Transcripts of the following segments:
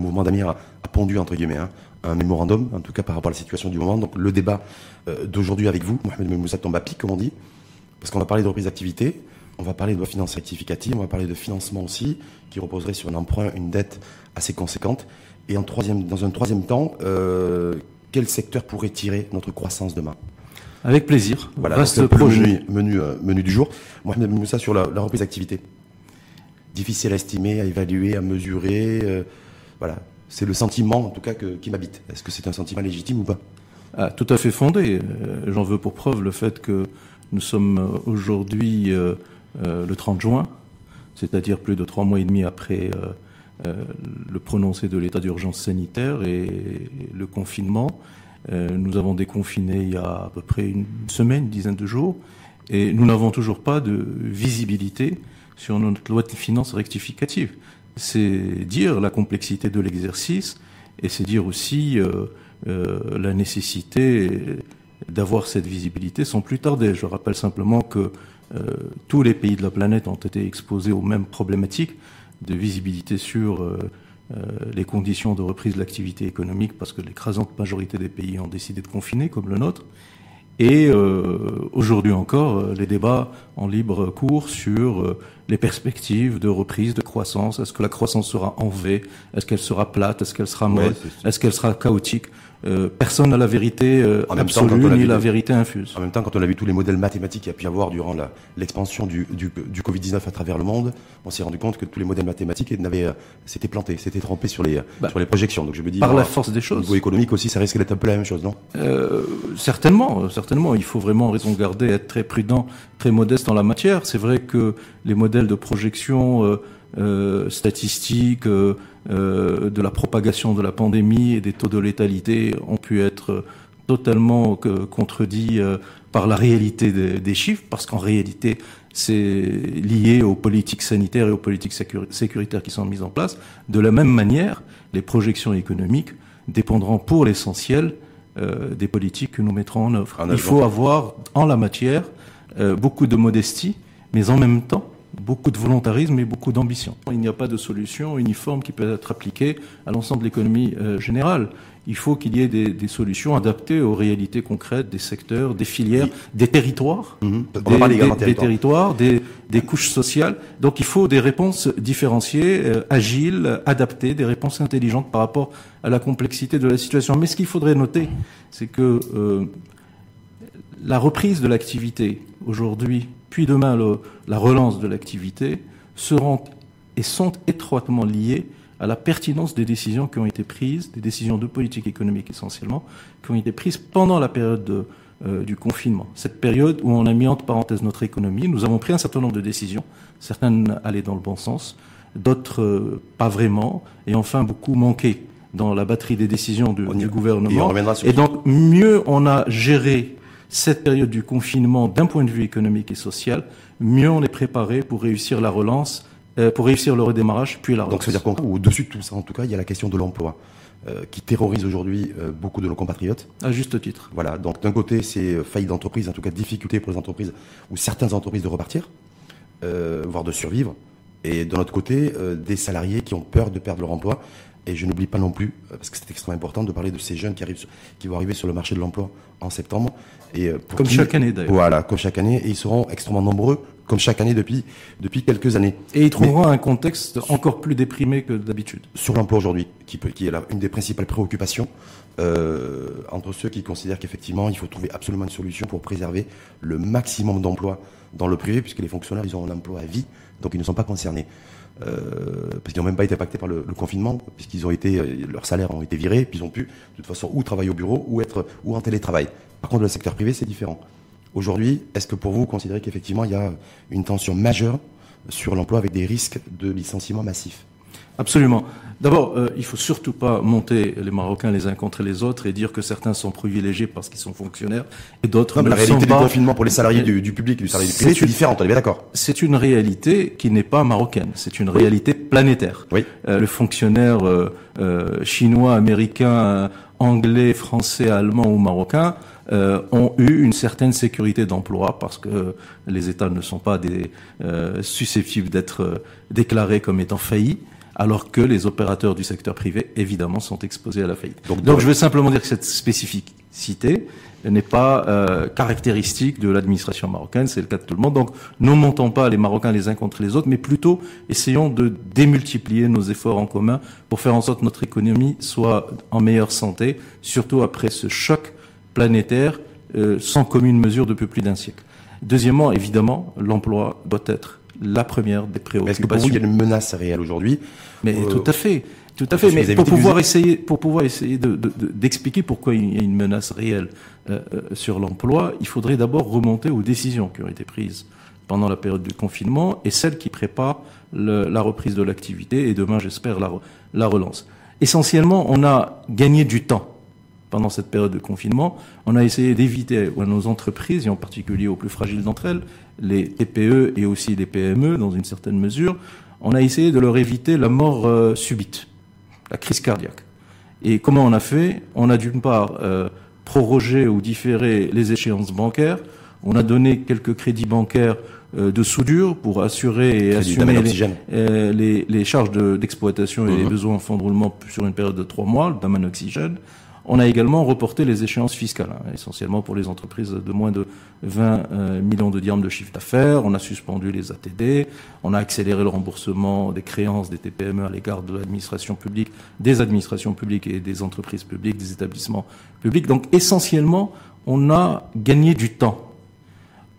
Le mouvement d'Amir a, pondu, entre guillemets, hein, un mémorandum, en tout cas par rapport à la situation du moment. Donc le débat euh, d'aujourd'hui avec vous, Mohamed Moussa tombe à pic, comme on dit, parce qu'on va parler de reprise d'activité, on va parler de loi finance rectificative, on va parler de financement aussi, qui reposerait sur un emprunt, une dette assez conséquente. Et en troisième, dans un troisième temps, euh, quel secteur pourrait tirer notre croissance demain? Avec plaisir. Voilà, le projet menu, euh, menu, du jour. Mohamed Moussa sur la, reprise d'activité. Difficile à estimer, à évaluer, à mesurer. Voilà, c'est le sentiment, en tout cas, qui m'habite. Est-ce que c'est un sentiment légitime ou pas? Ah, Tout à fait fondé. Euh, j'en veux pour preuve le fait que nous sommes euh, aujourd'hui euh, le 30 juin, c'est-à-dire plus de trois mois et demi après le prononcé de l'état d'urgence sanitaire et le confinement. nous avons déconfiné il y a à peu près une semaine, une dizaine de jours, et nous n'avons toujours pas de visibilité sur notre loi de finances rectificative c'est dire la complexité de l'exercice et c'est dire aussi euh, euh, la nécessité d'avoir cette visibilité sans plus tarder. Je rappelle simplement que euh, tous les pays de la planète ont été exposés aux mêmes problématiques de visibilité sur les conditions de reprise de l'activité économique parce que l'écrasante majorité des pays ont décidé de confiner comme le nôtre. Et aujourd'hui encore, les débats en libre cours sur les perspectives de reprise, de croissance. Est-ce que la croissance sera en V? Est-ce qu'elle sera plate? Est-ce qu'elle sera molle? Est-ce qu'elle sera chaotique? Euh, personne n'a la vérité euh, absolue ni la vérité infuse. En même temps, quand on a vu tous les modèles mathématiques qu'il y a pu y avoir durant l'expansion du, du, du Covid-19 à travers le monde, on s'est rendu compte que tous les modèles mathématiques n'avaient, euh, s'étaient plantés, s'étaient trompés sur les, bah, sur les projections. Donc je me dis, par la force des choses. Au niveau économique aussi, ça risque d'être un peu la même chose, non? Euh, Certainement, certainement. Il faut vraiment raison garder, être très prudent, très modeste en la matière. C'est vrai que les modèles de projection euh, euh, statistiques euh, euh, de la propagation de la pandémie et des taux de létalité ont pu être totalement contredits par la réalité des, chiffres, parce qu'en réalité, c'est lié aux politiques sanitaires et aux politiques sécuritaires qui sont mises en place. De la même manière, les projections économiques dépendront pour l'essentiel des politiques que nous mettrons en œuvre. Il faut avoir en la matière beaucoup de modestie, mais en même temps beaucoup de volontarisme et beaucoup d'ambition. Il n'y a pas de solution uniforme qui peut être appliquée à l'ensemble de l'économie euh, générale. Il faut qu'il y ait des, solutions adaptées aux réalités concrètes des secteurs, des filières, des territoires, mhm. des, territoires, des, couches sociales. Donc il faut des réponses différenciées, euh, agiles, adaptées, des réponses intelligentes par rapport à la complexité de la situation. Mais ce qu'il faudrait noter, c'est que euh, la reprise de l'activité aujourd'hui puis demain la relance de l'activité, seront et sont étroitement liées à la pertinence des décisions qui ont été prises, des décisions de politique économique essentiellement, qui ont été prises pendant la période euh, du confinement. Cette période où on a mis entre parenthèses notre économie, nous avons pris un certain nombre de décisions, certaines allaient dans le bon sens, d'autres euh, pas vraiment, et enfin beaucoup manqué dans la batterie des décisions du, du gouvernement. Et, et donc mieux on a géré cette période du confinement d'un point de vue économique et social, mieux on est préparé pour réussir la relance, euh, pour réussir le redémarrage, puis la relance. Donc ça veut dire qu'au-dessus de tout ça, en tout cas, il y a la question de l'emploi. Euh, qui terrorise aujourd'hui euh, beaucoup de nos compatriotes. À juste titre. Voilà, donc d'un côté, c'est faillite d'entreprise, en tout cas difficulté pour les entreprises ou certaines entreprises de repartir, voire de survivre. Et de l'autre côté, des salariés qui ont peur de perdre leur emploi et je n'oublie pas non plus, parce que c'est extrêmement important, de parler de ces jeunes qui, arrivent, qui vont arriver sur le marché de l'emploi en septembre. Et euh, comme chaque année d'ailleurs. Voilà, comme chaque année. Et ils seront extrêmement nombreux, comme chaque année depuis, depuis quelques années. Et ils trouveront un contexte encore plus déprimé que d'habitude. Sur l'emploi aujourd'hui, qui, peut, qui est une des principales préoccupations, euh, entre ceux qui considèrent qu'effectivement, il faut trouver absolument une solution pour préserver le maximum d'emplois dans le privé, puisque les fonctionnaires, ils ont un emploi à vie, donc ils ne sont pas concernés. Euh, parce qu'ils n'ont même pas été impactés par le, confinement, puisqu'ils ont été, euh, leurs salaires ont été virés, puis ils ont pu, de toute façon, ou travailler au bureau, ou être, ou en télétravail. Par contre, le secteur privé, c'est différent. Aujourd'hui, est-ce que pour vous, vous considérez qu'effectivement, il y a une tension majeure sur l'emploi avec des risques de licenciement massif Absolument. D'abord, euh, il faut surtout pas monter les Marocains les uns contre les autres et dire que certains sont privilégiés parce qu'ils sont fonctionnaires et d'autres ne la réalité du confinement pour les salariés du, public et du salarié du privé, c'est différent, on est bien d'accord C'est une réalité qui n'est pas marocaine, c'est une réalité planétaire. Oui. Euh, le fonctionnaire euh, euh chinois, américain, anglais, français, allemand ou marocain euh, ont eu une certaine sécurité d'emploi parce que les États ne sont pas des, susceptibles d'être déclarés comme étant faillis alors que les opérateurs du secteur privé, évidemment, sont exposés à la faillite. Donc, je veux simplement dire que cette spécificité n'est pas euh, caractéristique de l'administration marocaine, c'est le cas de tout le monde. Donc ne montons pas les Marocains les uns contre les autres, mais plutôt essayons de démultiplier nos efforts en commun pour faire en sorte que notre économie soit en meilleure santé, surtout après ce choc planétaire euh, sans commune mesure depuis plus d'un siècle. Deuxièmement, évidemment, l'emploi doit être la première des préoccupations. Est-ce que pour vous, il y a une menace réelle aujourd'hui Mais euh, tout à fait. Tout à fait, mais pour pouvoir, essayer, pour pouvoir essayer d'expliquer de, pourquoi il y a une menace réelle euh, euh, sur l'emploi, il faudrait d'abord remonter aux décisions qui ont été prises pendant la période du confinement et celles qui préparent le, la reprise de l'activité et demain, j'espère, la, la relance. Essentiellement, on a gagné du temps pendant cette période de confinement. On a essayé d'éviter à nos entreprises, et en particulier aux plus fragiles d'entre elles, les TPE et aussi les PME dans une certaine mesure, on a essayé de leur éviter la mort euh, subite la crise cardiaque. Et comment on a fait? On a d'une part euh, prorogé ou différé les échéances bancaires, on a donné quelques crédits bancaires euh, de soudure pour assurer et assumer euh, les, les, charges d'exploitation et les mhm. besoins en fonds de roulement sur une période de trois mois, le oxygène. On a également reporté les échéances fiscales, hein, essentiellement pour les entreprises de moins de 20 euh, millions de dirhams de chiffre d'affaires. On a suspendu les ATD. On a accéléré le remboursement des créances des TPME à l'égard de l'administration publique, des administrations publiques et des entreprises publiques, des établissements publics. Donc essentiellement, on a gagné du temps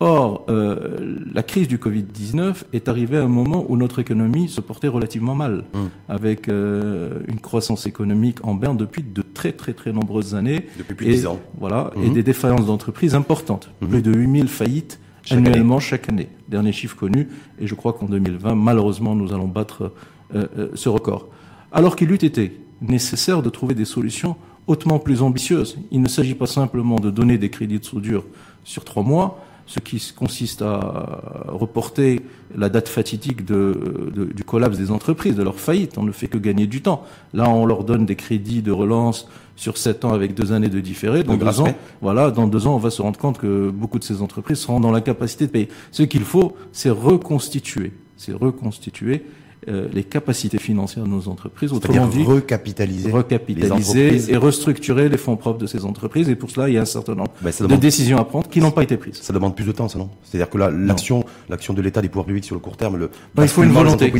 Or, euh, la crise du Covid-19 est arrivée à un moment où notre économie se portait relativement mal, hum. avec euh, une croissance économique en berne depuis de très très très nombreuses années. Depuis plus de 10 ans. Voilà, et hum. des défaillances d'entreprises importantes. Hum. Plus de 8000 faillites annuellement chaque année. Dernier chiffre connu, et je crois qu'en 2020, malheureusement, nous allons battre euh, ce record. Alors qu'il eût été nécessaire de trouver des solutions hautement plus ambitieuses. Il ne s'agit pas simplement de donner des crédits de soudure sur trois mois, ce qui consiste à reporter la date fatidique de, du collapse des entreprises, de leur faillite. On ne fait que gagner du temps. Là, on leur donne des crédits de relance sur sept ans avec deux années de différé. Dans deux ans, voilà, dans deux ans, on va se rendre compte que beaucoup de ces entreprises seront dans la capacité de payer. Ce qu'il faut, c'est reconstituer, c'est reconstituer euh, les capacités financières de nos entreprises. Autrement dit, recapitaliser, recapitaliser et restructurer les fonds propres de ces entreprises. Et pour cela, il y a un certain nombre bah, de décisions à prendre qui n'ont pas été prises. Ça demande plus de temps, ça non? C'est-à-dire que là, l'action, l'action de l'État, des pouvoirs publics sur le court terme, le il faut une volonté.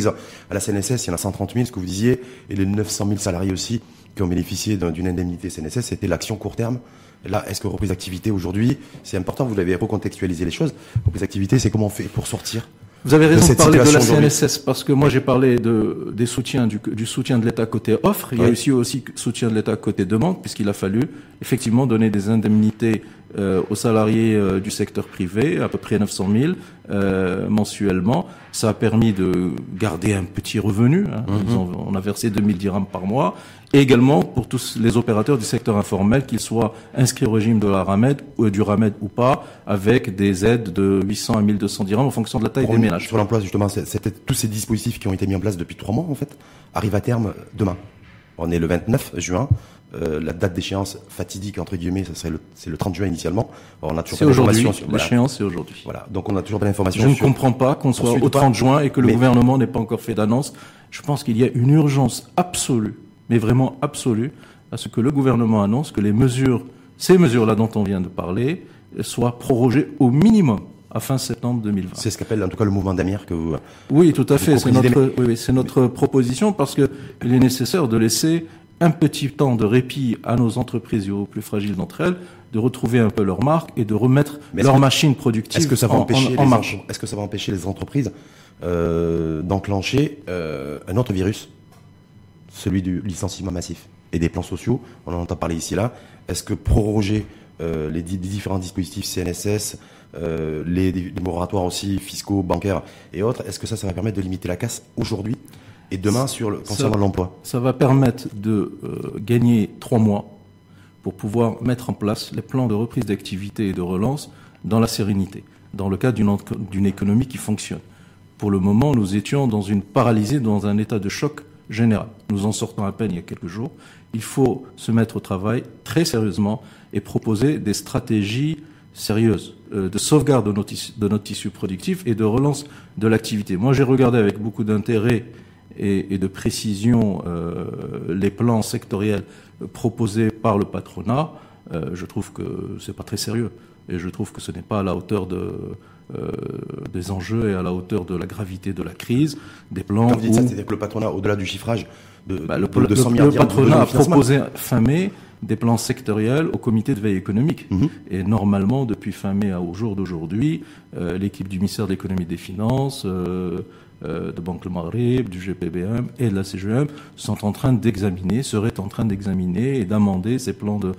À la CNSS, il y en a 130 000, ce que vous disiez, et les 900 000 salariés aussi qui ont bénéficié d'une indemnité CNSS, c'était l'action court terme. Là, est-ce que reprise d'activité aujourd'hui, c'est important, vous l'avez recontextualisé les choses. Reprise d'activité, c'est comment on fait pour sortir vous avez raison de, parler de la CNSS parce que moi j'ai parlé de, des soutiens du, du soutien de l'État côté offre. Il y a aussi aussi soutien de l'État côté demande puisqu'il a fallu effectivement donner des indemnités euh, aux salariés euh, du secteur privé, à peu près 900 000 euh, mensuellement. Ça a permis de garder un petit revenu. Hein. Mhm. on a versé 2000 dirhams par mois. Et également pour tous les opérateurs du secteur informel, qu'ils soient inscrits au régime de la RAMED ou du RAMED ou pas, avec des aides de 800 à 1200 dirhams en fonction de la taille des ménages. Sur l'emploi, justement, c'était tous ces dispositifs qui ont été mis en place depuis trois mois, en fait, arrivent à terme demain. On est le 29 juin. Euh, la date d'échéance fatidique entre guillemets, ça serait le, c'est le 30 juin initialement. on a toujours pas aujourd'hui. L'échéance c'est aujourd'hui. Voilà. Donc on a toujours pas d'informations. Je ne comprends pas qu'on soit au 30 juin et que le gouvernement n'ait pas encore fait d'annonce. Je pense qu'il y a une urgence absolue, mais vraiment absolue, à ce que le gouvernement annonce que les mesures, ces mesures-là dont on vient de parler, soient prorogées au minimum à fin septembre 2020. C'est ce qu'appelle en tout cas le mouvement d'Amir que vous. Oui, tout à fait. C'est notre, oui, c'est notre proposition parce que il est nécessaire de laisser un petit temps de répit à nos entreprises et aux plus fragiles d'entre elles, de retrouver un peu leur marque et de remettre leur machine productive est-ce que ça va en, empêcher en, marche. Est-ce que ça va empêcher les entreprises euh, d'enclencher euh, un autre virus, celui du licenciement massif et des plans sociaux? On en entend parler ici là. Est-ce que proroger euh, les, différents dispositifs CNSS, les, les moratoires aussi fiscaux, bancaires et autres, est-ce que ça, ça va permettre de limiter la casse aujourd'hui? Et demain sur le, concernant l'emploi Ça va permettre de euh, gagner trois mois pour pouvoir mettre en place les plans de reprise d'activité et de relance dans la sérénité, dans le cadre d'une économie qui fonctionne. Pour le moment, nous étions dans une paralysée, dans un état de choc général. Nous en sortons à peine il y a quelques jours. Il faut se mettre au travail très sérieusement et proposer des stratégies sérieuses euh, de sauvegarde de notre, tissu, de notre tissu productif et de relance de l'activité. Moi, j'ai regardé avec beaucoup d'intérêt et, de précision euh, les plans sectoriels proposés par le patronat, euh, je trouve que c'est pas très sérieux. Et je trouve que ce n'est pas à la hauteur de, euh, des enjeux et à la hauteur de la gravité de la crise. Des plans. Quand vous dites ça, c'est-à-dire que le patronat, au-delà du chiffrage de, bah, le, le, patronat a proposé fin mai des plans sectoriels au comité de veille économique. Mhm. Et normalement, depuis fin mai au jour d'aujourd'hui, l'équipe du ministère de l'économie et des finances, euh, de Banque Le Maghreb, du GPBM et de la CGM sont en train d'examiner, seraient en train d'examiner et d'amender ces plans de,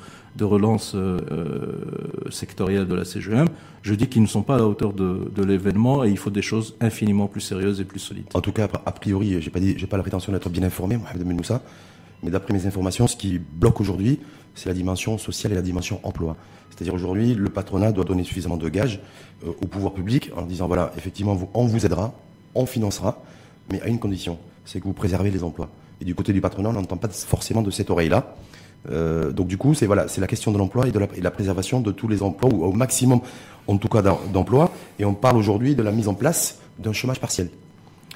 relance euh, euh, sectorielle de la CGM. Je dis qu'ils ne sont pas à la hauteur de, l'événement et il faut des choses infiniment plus sérieuses et plus solides. En tout cas, a priori, j'ai pas pas la prétention d'être bien informé, Mohamed Moussa, mais d'après mes informations, ce qui bloque aujourd'hui, c'est la dimension sociale et la dimension emploi. C'est-à-dire aujourd'hui, le patronat doit donner suffisamment de gages au pouvoir public en disant voilà, effectivement, on vous aidera, on financera, mais à une condition, c'est que vous préservez les emplois. Et du côté du patronat, on n'entend pas forcément de cette oreille-là. Euh, donc du coup, c'est la question de l'emploi et de la, préservation de tous les emplois, ou au maximum, en tout cas, d'emplois. Et on parle aujourd'hui de la mise en place d'un chômage partiel.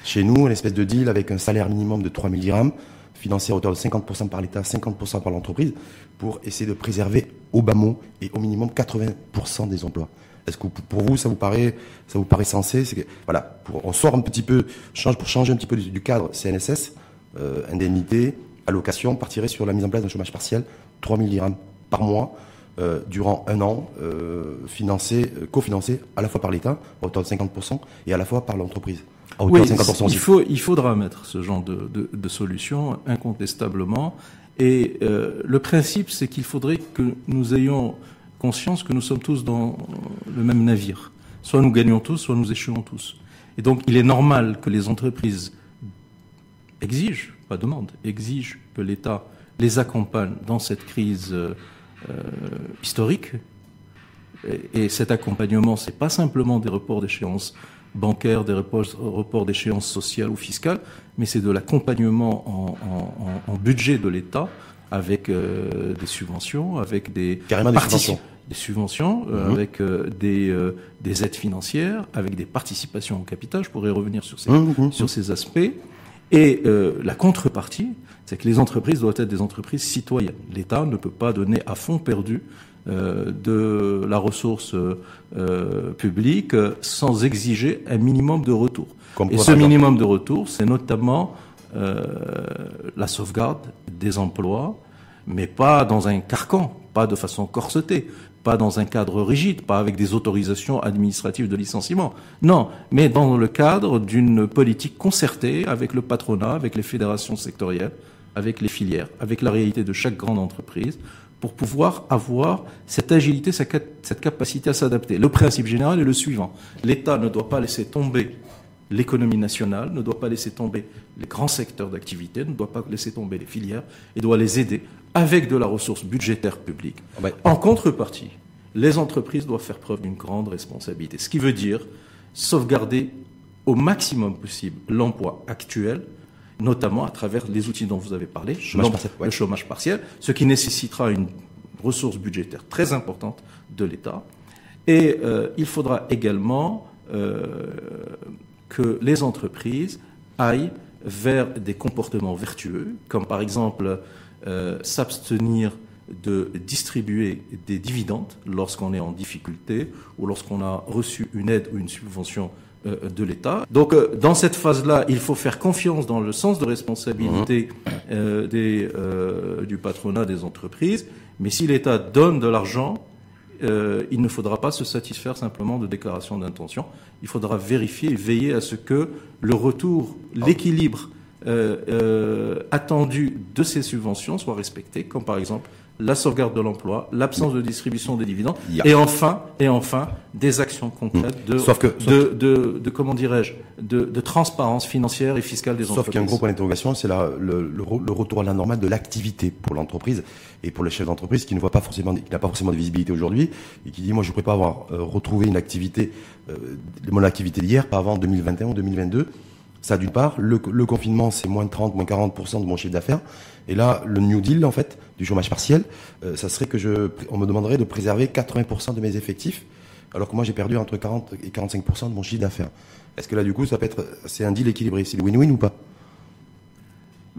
Chez nous, une espèce de deal avec un salaire minimum de 3 000 dirhams, financé à hauteur de 50% par l'État, 50% par l'entreprise, pour essayer de préserver au bas mot et au minimum 80% des emplois. Est-ce que pour vous, ça vous paraît, ça vous paraît sensé? Que, Voilà, pour, on sort un petit peu, change, pour changer un petit peu du, cadre CNSS, euh, indemnité, allocation, partirait sur la mise en place d'un chômage partiel, 3 000 dirhams par mois, euh, durant un an, euh, financé, cofinancé à la fois par l'État, à hauteur de 50%, et à la fois par l'entreprise. Oui, il, faut, il faudra mettre ce genre de, de, solution, incontestablement. Et le principe, c'est qu'il faudrait que nous ayons conscience que nous sommes tous dans le même navire. Soit nous gagnons tous, soit nous échouons tous. Et donc il est normal que les entreprises exigent, pas demandent, exigent que l'État les accompagne dans cette crise euh, historique. Et, cet accompagnement, c'est pas simplement des reports d'échéances bancaires, des reports, d'échéances sociales ou fiscales, mais c'est de l'accompagnement en, budget de l'État avec euh, des subventions, avec des carrément des subventions, des subventions, euh, mhm. avec euh, des, des aides financières, avec des participations au capital. Je pourrais revenir sur ces mhm, mhm, sur ces aspects. Et la contrepartie, c'est que les entreprises doivent être des entreprises citoyennes. L'État ne peut pas donner à fond perdu de la ressource publique sans exiger un minimum de retour. Et ce minimum de retour, c'est notamment euh, la sauvegarde des emplois, mais pas dans un carcan, pas de façon corsetée, pas dans un cadre rigide, pas avec des autorisations administratives de licenciement. Non, mais dans le cadre d'une politique concertée avec le patronat, avec les fédérations sectorielles, avec les filières, avec la réalité de chaque grande entreprise, pour pouvoir avoir cette agilité, cette capacité à s'adapter. Le principe général est le suivant. L'État ne doit pas laisser tomber l'économie nationale, ne doit pas laisser tomber les grands secteurs d'activité, ne doit pas laisser tomber les filières, et doit les aider avec de la ressource budgétaire publique. Ah ben. En contrepartie, les entreprises doivent faire preuve d'une grande responsabilité, ce qui veut dire sauvegarder au maximum possible l'emploi actuel, notamment à travers les outils dont vous avez parlé, le chômage partiel, ce qui nécessitera une ressource budgétaire très importante de l'État. Et euh, il faudra également euh, que les entreprises aillent vers des comportements vertueux, comme par exemple euh, s'abstenir de distribuer des dividendes lorsqu'on est en difficulté ou lorsqu'on a reçu une aide ou une subvention de l'État. Donc euh, dans cette phase-là, il faut faire confiance dans le sens de responsabilité mmh. des, du patronat des entreprises, mais si l'État donne de l'argent, euh, il ne faudra pas se satisfaire simplement de déclarations d'intention. Il faudra vérifier et veiller à ce que le retour, l'équilibre euh, euh, attendu de ces subventions soit respecté, comme par exemple la sauvegarde de l'emploi, l'absence de distribution des dividendes, et enfin, et enfin, des actions concrètes de, de, de, de, comment dirais-je, de, de, transparence financière et fiscale des entreprises. Sauf qu'il y a un gros point d'interrogation, c'est le, le, le, retour à la normale de l'activité pour l'entreprise et pour le chef d'entreprise qui ne voit pas forcément, qui n'a pas forcément de visibilité aujourd'hui et qui dit, moi, je ne pourrais pas avoir euh, retrouvé une activité, euh, mon activité d'hier, pas avant 2021 ou 2022. Ça, d'une part, le, le confinement, c'est moins 30, moins 40% de mon chiffre d'affaires. Et là, le New Deal, en fait, du chômage partiel, euh, ça serait que je, on me demanderait de préserver 80% de mes effectifs, alors que moi j'ai perdu entre 40 et 45% de mon chiffre d'affaires. Est-ce que là, du coup, ça peut être, c'est un deal équilibré, c'est win-win ou pas?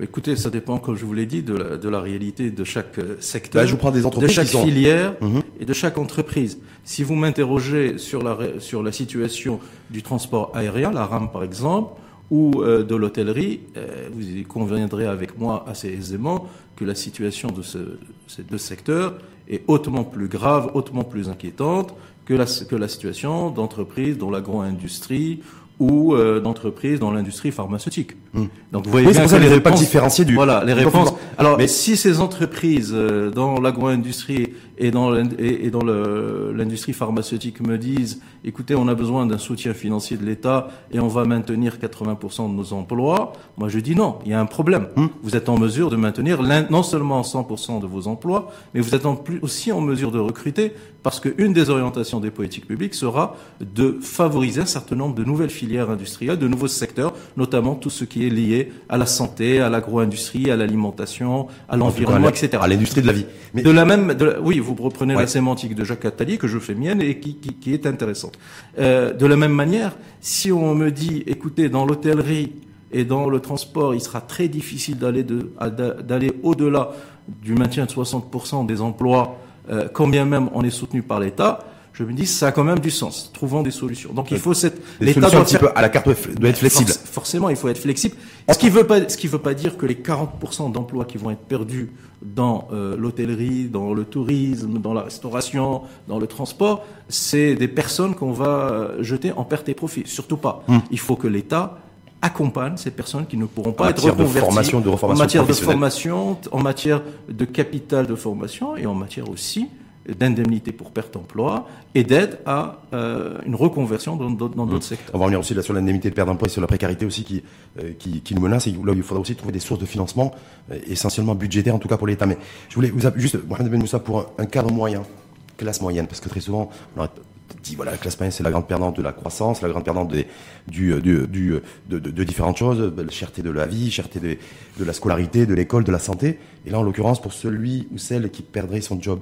Écoutez, ça dépend, comme je vous l'ai dit, de la, de la, réalité de chaque euh, secteur, bah, je vous prends des entreprises de chaque filière mhm. et de chaque entreprise. Si vous m'interrogez sur la, sur la situation du transport aérien, la RAM par exemple, ou euh, de l'hôtellerie, euh, vous conviendrez avec moi assez aisément que la situation de ce, ces deux secteurs est hautement plus grave, hautement plus inquiétante que la, que la situation d'entreprises dont l'agro-industrie ou euh, d'entreprises dans l'industrie pharmaceutique. Hmm. Donc vous voyez oui, bien que les réponses différenciées du voilà les réponses. Alors mais si ces entreprises euh, dans l'agro-industrie et dans l'industrie pharmaceutique me disent écoutez on a besoin d'un soutien financier de l'État et on va maintenir 80% de nos emplois, moi je dis non, il y a un problème. Hmm. Vous êtes en mesure de maintenir non seulement 100% de vos emplois, mais vous êtes en plus aussi en mesure de recruter parce qu'une des orientations des politiques publiques sera de favoriser un certain nombre de nouvelles filières industrielles, de nouveaux secteurs, notamment tout ce qui est lié à la santé, à l'agro-industrie, à l'alimentation, à l'environnement, etc. À l'industrie de la vie. Mais... De la même, de oui, vous reprenez la sémantique de Jacques Attali que je fais mienne et qui, qui, qui est intéressante. Euh, de la même manière, si on me dit, écoutez, dans l'hôtellerie et dans le transport, il sera très difficile d'aller d'aller au-delà du maintien de 60% des emplois euh, quand bien même on est soutenu par l'État, je me dis ça a quand même du sens. Trouvons des solutions. Donc il faut cette l'État doit un petit peu à la carte doit être flexible. forcément, il faut être flexible. Ce qui veut pas ce qui veut pas dire que les 40% d'emplois qui vont être perdus dans euh, l'hôtellerie, dans le tourisme, dans la restauration, dans le transport, c'est des personnes qu'on va euh, jeter en perte et profit. Surtout pas. Hmm. Il faut que l'État accompagne ces personnes qui ne pourront pas être reconverties formation, de en matière de formation, en matière de capital de formation et en matière aussi d'indemnité pour perte d'emploi et d'aide à euh, une reconversion dans d'autres mmh. secteurs. On va revenir aussi là sur l'indemnité de perte d'emploi et sur la précarité aussi qui, euh, qui, qui, nous menace. Et là, il faudra aussi trouver des sources de financement, euh, essentiellement budgétaires en tout cas pour l'État. Mais je voulais vous juste, Mohamed Ben Moussa, pour un, cadre moyen, classe moyenne, parce que très souvent, on dit voilà, la classe moyenne, c'est la grande perdante de la croissance, la grande perdante des, du, du, du de, de, de, différentes choses, la cherté de la vie, cherté de, de la scolarité, de l'école, de la santé. Et là, en l'occurrence, pour celui ou celle qui perdrait son job,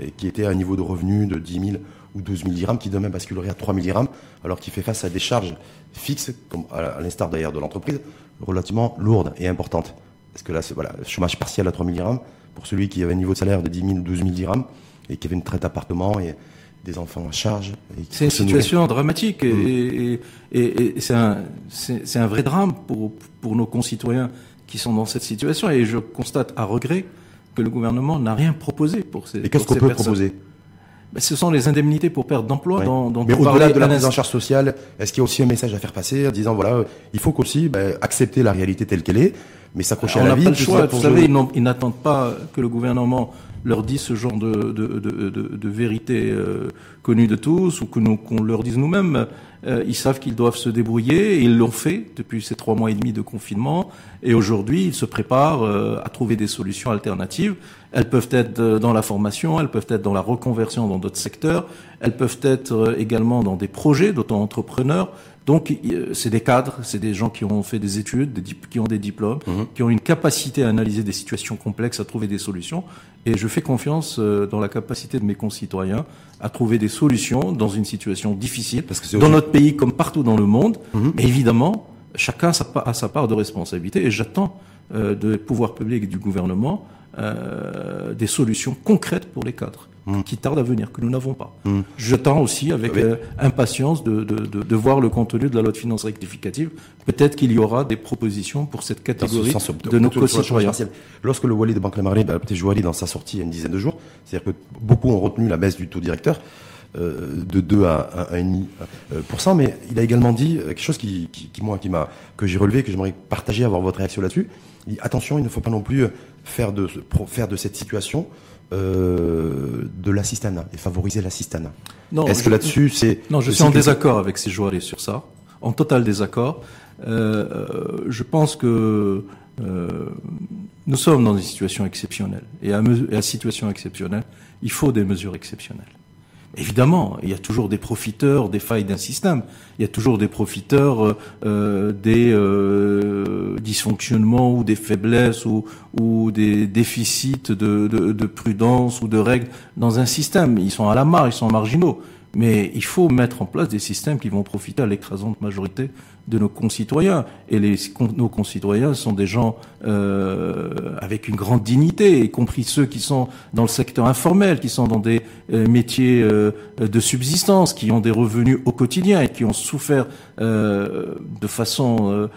et qui était à un niveau de revenu de 10 000 ou 12 000 dirhams, qui demain basculerait à 3 000 dirhams, alors qu'il fait face à des charges fixes, comme à l'instar d'ailleurs de l'entreprise, relativement lourdes et importantes. Parce que là, c'est voilà, chômage partiel à 3 000 dirhams, pour celui qui avait un niveau de salaire de 10 000 ou 12 000 dirhams, et qui avait une traite d'appartement et des enfants en charge. C'est une situation dramatique et, et, et c'est un, un, vrai drame pour, pour nos concitoyens qui sont dans cette situation. Et je constate à regret que le gouvernement n'a rien proposé pour ces Et qu'est-ce qu'on peut proposer ben, ce sont les indemnités pour perte d'emploi. Dans, Mais au-delà de la mise en charge sociale, est-ce qu'il y a aussi un message à faire passer en disant voilà, il faut qu'aussi ben, accepter la réalité telle qu'elle est, mais s'accrocher à la vie. Pas le choix. Vous savez, ils n'attendent pas que le gouvernement leur dise ce genre de, de, de, de vérité euh, connue de tous ou que nous qu'on leur dise nous-mêmes. Euh, ils savent qu'ils doivent se débrouiller et ils l'ont fait depuis ces trois mois et demi de confinement. Et aujourd'hui, ils se préparent euh, à trouver des solutions alternatives. Elles peuvent être dans la formation, elles peuvent être dans la reconversion dans d'autres secteurs, elles peuvent être également dans des projets d'auto-entrepreneurs. Donc, c'est des cadres, c'est des gens qui ont fait des études, des qui ont des diplômes, mhm. qui ont une capacité à analyser des situations complexes, à trouver des solutions. Et je fais confiance euh, dans la capacité de mes concitoyens à trouver des solutions dans une situation difficile, Parce que dans notre pays comme partout dans le monde. Mhm. Mais évidemment, chacun a sa part de responsabilité. Et j'attends euh, des pouvoirs publics et du gouvernement euh, des solutions concrètes pour les cadres. Mm. qui tarde à venir, que nous n'avons pas. Mm. J'attends aussi avec euh, impatience de, de, de, de, voir le contenu de la loi de finances rectificative. Peut-être qu'il y aura des propositions pour cette catégorie de, nos concitoyens. Lorsque le Wali de Banque Lamarine a été joué dans sa sortie il y a une dizaine de jours, c'est-à-dire que beaucoup ont retenu la baisse du taux directeur, euh, de 2 à 1,5%, euh, mais il a également dit quelque chose qui, qui, qui moi, qui m'a, que j'ai relevé, que j'aimerais partager, avoir votre réaction là-dessus. Attention, il ne faut pas non plus faire de, faire de cette situation euh, de l'assistanat et favoriser l'assistanat. Est-ce que là-dessus, c'est... Non, je suis en désaccord avec ces joueurs sur ça, en total désaccord. Euh, euh, je pense que euh, nous sommes dans une situation exceptionnelle. Et à, et à situation exceptionnelle, il faut des mesures exceptionnelles. Évidemment, il y a toujours des profiteurs des failles d'un système. Il y a toujours des profiteurs euh, euh des euh, dysfonctionnements ou des faiblesses ou, des déficits de, de, de, prudence ou de règles dans un système. Ils sont à la marge, ils sont marginaux. Mais il faut mettre en place des systèmes qui vont profiter à l'écrasante majorité de nos concitoyens. Et les, nos concitoyens sont des gens euh, avec une grande dignité, y compris ceux qui sont dans le secteur informel, qui sont dans des euh, métiers euh, de subsistance, qui ont des revenus au quotidien et qui ont souffert euh, de façon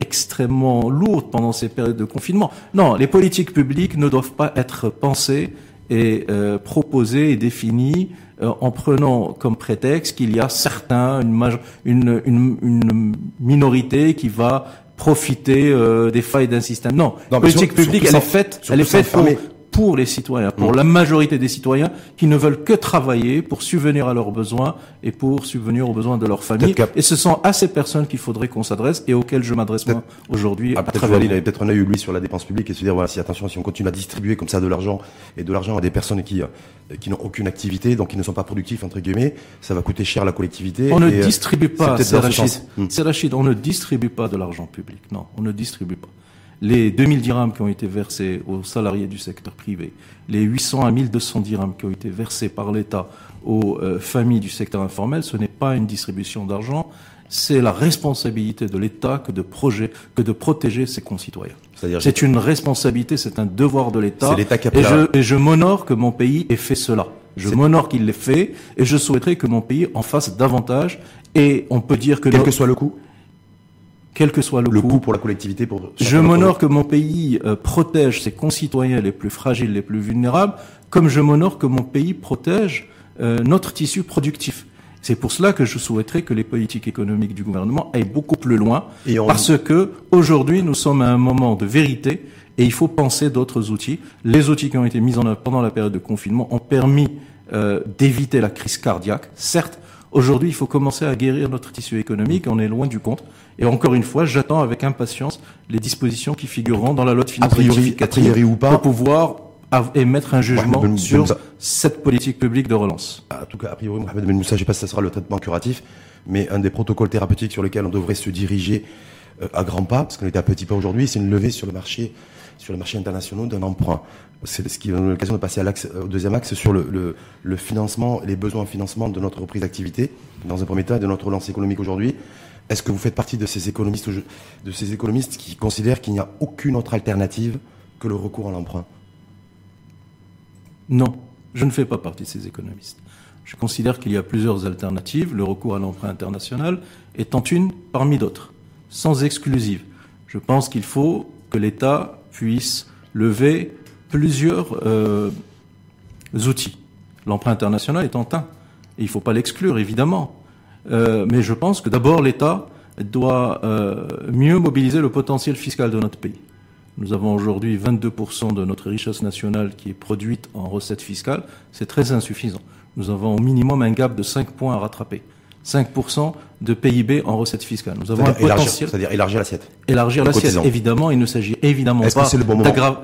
extrêmement lourde pendant ces périodes de confinement. Non, les politiques publiques ne doivent pas être pensées et proposées et définies euh, en prenant comme prétexte qu'il y a certains, une, une, une, une, minorité qui va profiter euh, des failles d'un système. Non, la politique publique, elle est faite, elle est faite pour, pour les citoyens, pour mm. la majorité des citoyens qui ne veulent que travailler pour subvenir à leurs besoins et pour subvenir aux besoins de leur famille. Et ce sont à ces personnes qu'il faudrait qu'on s'adresse et auxquelles je m'adresse moi aujourd'hui. Ah, peut-être il avait peut-être un œil lui sur la dépense publique et se dire voilà si attention si on continue à distribuer comme ça de l'argent et de l'argent à des personnes qui euh, qui n'ont aucune activité donc qui ne sont pas productifs entre guillemets ça va coûter cher à la collectivité. On ne euh, distribue pas. C'est Rachid. Mm. Rachid. On ne distribue pas de l'argent public. Non, on ne distribue pas les 2000 dirhams qui ont été versés aux salariés du secteur privé, les 800 à 1200 dirhams qui ont été versés par l'État aux euh, familles du secteur informel, ce n'est pas une distribution d'argent, c'est la responsabilité de l'État que de projet, que de protéger ses concitoyens. C'est une responsabilité, c'est un devoir de l'État. Et je, et je m'honore que mon pays ait fait cela. Je m'honore qu'il l'ait fait, et je souhaiterais que mon pays en fasse davantage. Et on peut dire que quel que soit le coût quel que soit le, le coût. pour la collectivité. Pour je m'honore que mon pays euh, protège ses concitoyens les plus fragiles, les plus vulnérables, comme je m'honore que mon pays protège euh, notre tissu productif. C'est pour cela que je souhaiterais que les politiques économiques du gouvernement aillent beaucoup plus loin, parce que aujourd'hui nous sommes à un moment de vérité et il faut penser d'autres outils. Les outils qui ont été mis en œuvre pendant la période de confinement ont permis euh, d'éviter la crise cardiaque, certes, Aujourd'hui, il faut commencer à guérir notre tissu économique. On est loin du compte. Et encore une fois, j'attends avec impatience les dispositions qui figureront dans la loi de finances rectificative ou pas. pour pouvoir émettre un jugement sur cette politique publique de relance. En tout cas, a priori, Mohamed Ben Moussa, je ne sais pas si ce sera le traitement curatif, mais un des protocoles thérapeutiques sur lesquels on devrait se diriger euh, à grands pas, parce qu'on était à petit pas aujourd'hui, c'est une levée sur le marché, sur le marché international d'un emprunt c'est ce qui donne l'occasion de passer à l'axe, au deuxième axe sur le, le, financement, les besoins en financement de notre reprise d'activité, dans un premier temps, et de notre relance économique aujourd'hui. Est-ce que vous faites partie de ces économistes, de ces économistes qui considèrent qu'il n'y a aucune autre alternative que le recours à l'emprunt? Non, je ne fais pas partie de ces économistes. Je considère qu'il y a plusieurs alternatives, le recours à l'emprunt international étant une parmi d'autres, sans exclusive. Je pense qu'il faut que l'État puisse lever plusieurs euh, outils. L'emprunt international est en un. Et il ne faut pas l'exclure, évidemment. Euh, mais je pense que d'abord, l'État doit euh, mieux mobiliser le potentiel fiscal de notre pays. Nous avons aujourd'hui 22% de notre richesse nationale qui est produite en recettes fiscales. C'est très insuffisant. Nous avons au minimum un gap de 5 points à rattraper. 5% de PIB en recettes fiscales. Nous avons un potentiel. C'est-à-dire élargir l'assiette. Élargir l'assiette. Évidemment, il ne s'agit évidemment pas d'aggraver.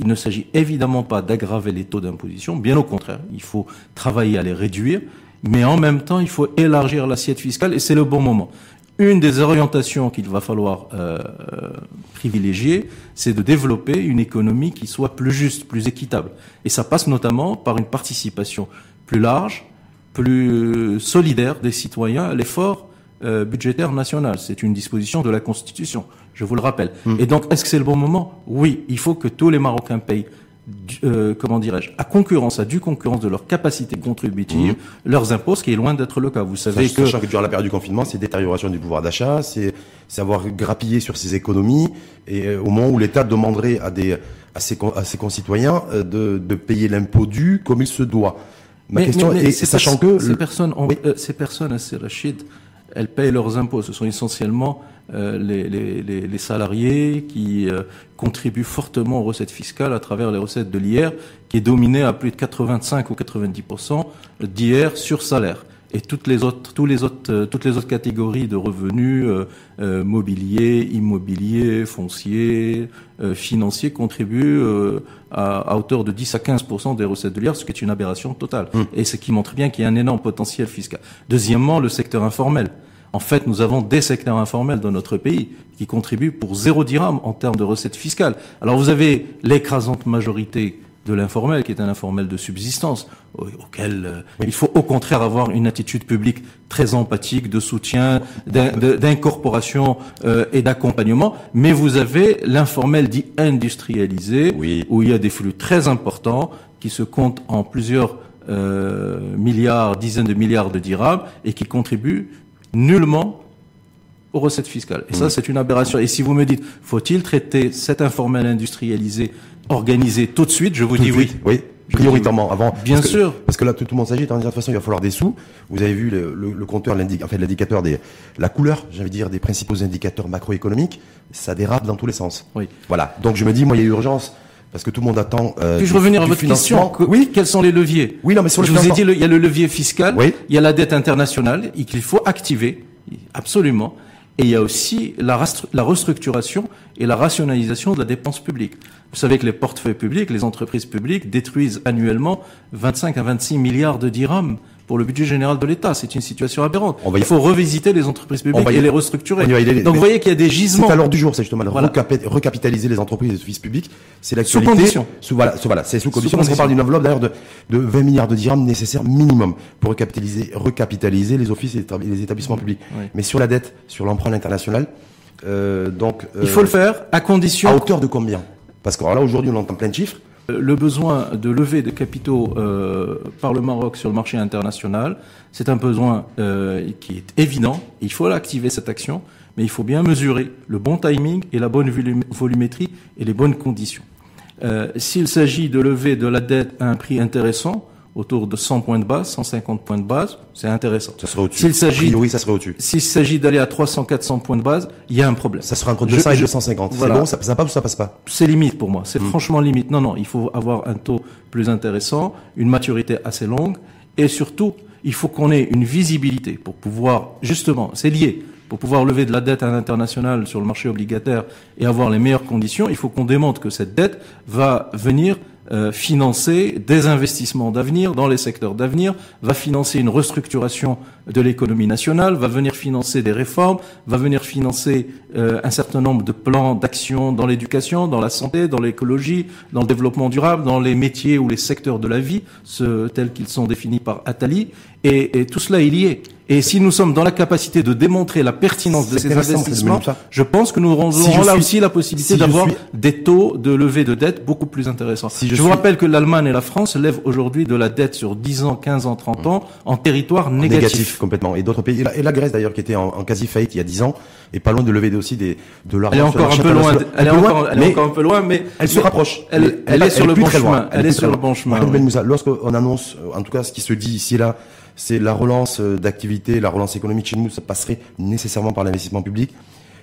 Il ne s'agit évidemment pas d'aggraver les taux d'imposition, bien au contraire, il faut travailler à les réduire, mais en même temps, il faut élargir l'assiette fiscale et c'est le bon moment. Une des orientations qu'il va falloir euh, privilégier, c'est de développer une économie qui soit plus juste, plus équitable. Et ça passe notamment par une participation plus large, plus solidaire des citoyens à l'effort euh, budgétaire national. C'est une disposition de la Constitution, je vous le rappelle. Hmm. Et donc, est-ce que c'est le bon moment? Oui, il faut que tous les Marocains payent. Euh, comment dirais-je, à concurrence, à due concurrence de leur capacité contributive, hmm. leurs impôts, ce qui est loin d'être le cas. Vous savez que... Sachant que durant la période du confinement, c'est détérioration du pouvoir d'achat, c'est savoir grappiller sur ses économies, et euh, au moment où l'État demanderait à, des, à, ses, à ses concitoyens de, de payer l'impôt dû comme il se doit. Ma question est, sachant que... Ces personnes, ont, ces personnes, Rachid, elles payent leurs impôts. Ce sont essentiellement euh, les, salariés qui euh, contribuent fortement aux recettes fiscales à travers les recettes de l'IR, qui est dominé à plus de 85 ou 90% d'IR sur salaire et toutes les autres, tous les autres, euh, toutes les autres catégories de revenus euh, euh mobiliers, immobiliers, fonciers, euh, financiers contribuent à, à, hauteur de 10 à 15 des recettes de l'IR, ce qui est une aberration totale. Hum. Et ce qui montre bien qu'il y a un énorme potentiel fiscal. Deuxièmement, le secteur informel. En fait, nous avons des secteurs informels dans notre pays qui contribuent pour zéro dirham en termes de recettes fiscales. Alors vous avez l'écrasante majorité de l'informel, qui est un informel de subsistance, auquel euh, il faut au contraire avoir une attitude publique très empathique, de soutien, d'incorporation euh, et d'accompagnement. Mais vous avez l'informel dit industrialisé, où il y a des flux très importants qui se comptent en plusieurs euh, milliards, dizaines de milliards de dirhams et qui contribuent nullement aux recettes fiscales. Et ça, c'est une aberration. Et si vous me dites, faut-il traiter cet informel industrialisé organisé tout de suite, je vous dis oui. Oui. Prioritairement, avant. Bien parce sûr. Parce que là, tout, le monde s'agit de toute façon, il va falloir des sous. Vous avez vu le, le, compteur, en fait, l'indicateur des, la couleur, j'allais dire, des principaux indicateurs macroéconomiques, ça dérape dans tous les sens. Oui. Voilà. Donc, je me dis, moi, il y a urgence parce que tout le monde attend. Euh, Puis-je revenir à votre question Oui. Quels sont les leviers Oui, non, mais sur le Je vous ai dit, il y a le levier fiscal, oui. il y a la dette internationale qu'il faut activer, absolument. Et il y a aussi la, restructuration et la rationalisation de la dépense publique. Vous savez que les portefeuilles publics, les entreprises publiques détruisent annuellement 25 à 26 milliards de dirhams pour le budget général de l'État. C'est une situation aberrante. Il faut revisiter les entreprises publiques et les restructurer. Donc vous voyez qu'il y a des gisements. C'est à l'ordre du jour, c'est justement recapitaliser les entreprises et les services publics. C'est la Sous condition. Sous, voilà, voilà c'est sous condition. Parce qu'on parle d'une enveloppe d'ailleurs de, de 20 milliards de dirhams nécessaires minimum pour recapitaliser, recapitaliser les offices et les établissements publics. Mais sur la dette, sur l'emprunt international, euh, donc. Il faut le faire à condition. À hauteur de combien? Parce que là, aujourd'hui, on entend plein de chiffres. Euh, le besoin de lever de capitaux euh, par le Maroc sur le marché international, c'est un besoin euh, qui est évident. Il faut activer cette action, mais il faut bien mesurer le bon timing et la bonne volumétrie et les bonnes conditions. S'il s'agit de lever de la dette à un prix intéressant, autour de 100 points de base, 150 points de base, c'est intéressant. Ça serait au-dessus. S'il s'agit, oui, ça serait au-dessus. S'il s'agit d'aller à 300, 400 points de base, il y a un problème. Ça sera entre 200 et 250. C'est bon, ça, ça passe ou ça passe pas? C'est limite pour moi. C'est hmm. franchement limite. Non, non, il faut avoir un taux plus intéressant, une maturité assez longue, et surtout, il faut qu'on ait une visibilité pour pouvoir, justement, c'est lié, pour pouvoir lever de la dette à l'international sur le marché obligataire et avoir les meilleures conditions, il faut qu'on démontre que cette dette va venir euh, financer des investissements d'avenir dans les secteurs d'avenir, va financer une restructuration de l'économie nationale, va venir financer des réformes, va venir financer euh, un certain nombre de plans d'action dans l'éducation, dans la santé, dans l'écologie, dans le développement durable, dans les métiers ou les secteurs de la vie, ce, tels qu'ils sont définis par Attali. Et, et tout cela est lié. Et si nous sommes dans la capacité de démontrer la pertinence de ces investissements, je pense que nous aurons là aussi la possibilité d'avoir des taux de levée de dette beaucoup plus intéressants. Si je, vous rappelle que l'Allemagne et la France lèvent aujourd'hui de la dette sur 10 ans, 15 ans, 30 ans en territoire négatif. négatif complètement. Et d'autres pays, et la, Grèce d'ailleurs qui était en, quasi faillite il y a 10 ans, est pas loin de lever aussi des, de l'argent. Elle est encore un peu loin. Elle est encore, elle est encore un peu loin, mais elle se rapproche. Elle, elle, est sur le bon chemin. Elle est sur le bon chemin. Lorsqu'on annonce, en tout cas, ce qui se dit ici et là, c'est la relance euh, d'activité, la relance économique chez nous, ça passerait nécessairement par l'investissement public,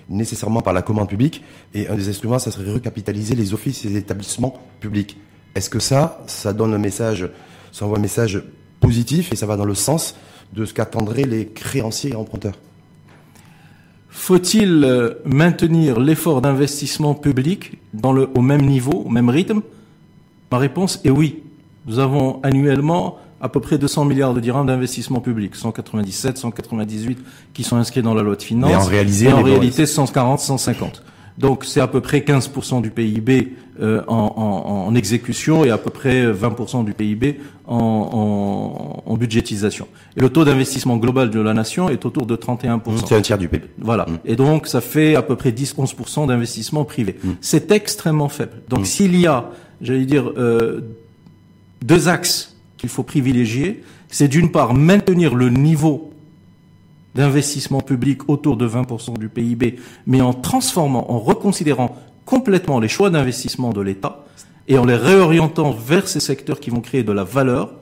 nécessairement par la commande publique, et un des instruments, ça serait recapitaliser les offices et les établissements publics. Est-ce que ça, ça donne un message, ça envoie un message positif et ça va dans le sens de ce qu'attendraient les créanciers et emprunteurs? Faut-il euh, maintenir l'effort d'investissement public dans le, au même niveau, au même rythme? Ma réponse est oui. Nous avons annuellement à peu près 200 milliards de dirhams d'investissement public, 197, 198 qui sont inscrits dans la loi de finances. Mais en, réalité, en réalité 140, 150. Donc c'est à peu près 15% du PIB euh, en, en, exécution et à peu près 20% du PIB en, en, budgétisation. Et le taux d'investissement global de la nation est autour de 31%. C'est un tiers du PIB. Voilà. Mmh. Et donc ça fait à peu près 10-11% d'investissement privé. Mmh. C'est extrêmement faible. Donc mmh. s'il y a, j'allais dire, euh, deux axes qu'il faut privilégier, c'est d'une part maintenir le niveau d'investissement public autour de 20% du PIB, mais en transformant, en reconsidérant complètement les choix d'investissement de l'État et en les réorientant vers ces secteurs qui vont créer de la valeur,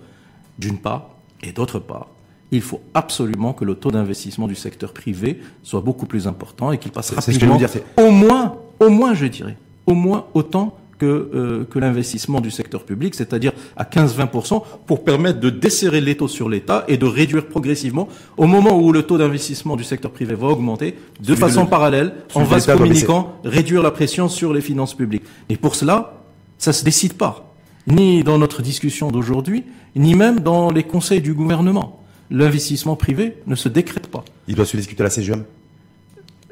d'une part, et d'autre part, il faut absolument que le taux d'investissement du secteur privé soit beaucoup plus important et qu'il passe rapidement, au moins, au moins, je dirais, au moins autant que, euh, que l'investissement du secteur public, c'est-à-dire à, 15-20%, pour permettre de desserrer les taux sur l'État et de réduire progressivement, au moment où le taux d'investissement du secteur privé va augmenter, de façon parallèle, en vase communicant, réduire la pression sur les finances publiques. Et pour cela, ça se décide pas, ni dans notre discussion d'aujourd'hui, ni même dans les conseils du gouvernement. L'investissement privé ne se décrète pas. Il doit se discuter à la CGM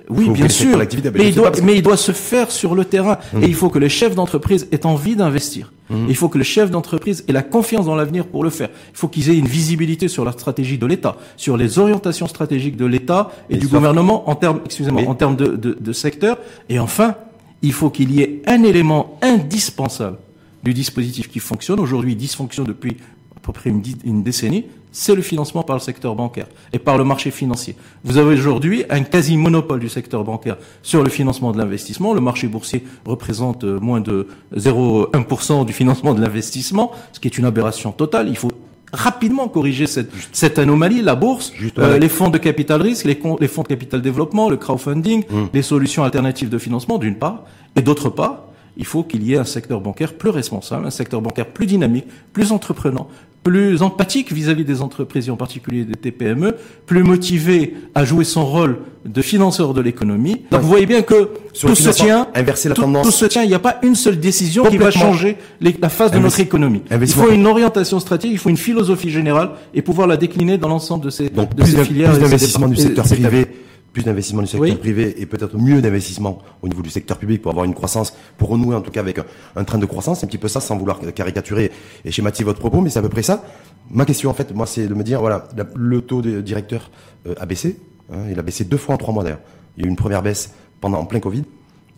oui, bien sûr. Mais il, doit, mais il, doit, se faire sur le terrain. Hum. Et il faut que les chefs d'entreprise aient envie d'investir. Mmh. Il faut que le chef d'entreprise ait la confiance dans l'avenir pour le faire. Il faut qu'ils aient une visibilité sur la stratégie de l'État, sur les orientations stratégiques de l'État et, du gouvernement en termes, excusez-moi, en termes de, de, de secteur. Et enfin, il faut qu'il y ait un élément indispensable du dispositif qui fonctionne. Aujourd'hui, il dysfonctionne depuis à peu près une, décennie. C'est le financement par le secteur bancaire et par le marché financier. Vous avez aujourd'hui un quasi-monopole du secteur bancaire sur le financement de l'investissement. Le marché boursier représente euh, moins de 0,1% du financement de l'investissement, ce qui est une aberration totale. Il faut rapidement corriger cette, cette anomalie, la bourse, euh, les fonds de capital risque, les, les, fonds de capital développement, le crowdfunding, mmh. les solutions alternatives de financement d'une part, et d'autre part, il faut qu'il y ait un secteur bancaire plus responsable, un secteur bancaire plus dynamique, plus entreprenant, plus empathique vis-à-vis des entreprises et en particulier des TPME, plus motivé à jouer son rôle de financeur de l'économie. Donc vous voyez bien que tout se tient, inverser la tout, tendance. tout se tient. Il n'y a pas une seule décision qui va changer la phase de notre économie. Il faut une orientation stratégique, il faut une philosophie générale et pouvoir la décliner dans l'ensemble de ces, Donc, de plus ces filières. Plus d'investissement du secteur privé plus d'investissement du secteur privé et peut-être mieux d'investissement au niveau du secteur public pour avoir une croissance, pour renouer en tout cas avec un, train de croissance. C'est un petit peu ça, sans vouloir caricaturer et schématiser votre propos, mais c'est à peu près ça. Ma question, en fait, moi, c'est de me dire, voilà, le taux de directeur euh, a baissé. Hein, il a baissé deux fois en trois mois d'ailleurs. Il y a eu une première baisse pendant en plein Covid.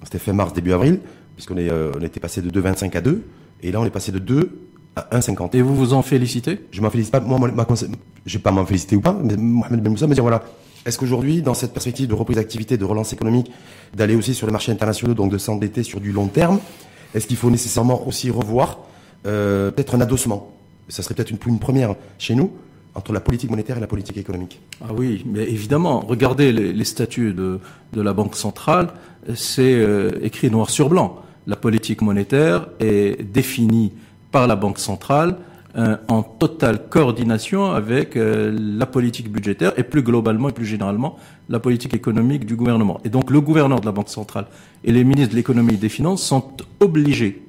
C'était fin mars, début avril, puisqu'on est, euh, on était passé de 2,25 à 2. Et là, on est passé de 2 à 1,50. Et vous vous en félicitez? Je m'en félicite pas. Moi, ma, ma, je vais pas m'en féliciter ou pas, mais Mohamed Ben Moussa me dire, voilà, est-ce qu'aujourd'hui, dans cette perspective de reprise d'activité, de relance économique, d'aller aussi sur les marchés internationaux, donc de s'endetter sur du long terme, est-ce qu'il faut nécessairement aussi revoir euh, peut-être un adossement? Ça serait peut-être une, première chez nous entre la politique monétaire et la politique économique. Ah oui, mais évidemment. Regardez les, statuts de, de, la Banque centrale, c'est euh, écrit noir sur blanc. La politique monétaire est définie par la Banque centrale euh, en totale coordination avec euh, la politique budgétaire et plus globalement et plus généralement la politique économique du gouvernement. Et donc le gouverneur de la Banque centrale et les ministres de l'économie et des finances sont obligés,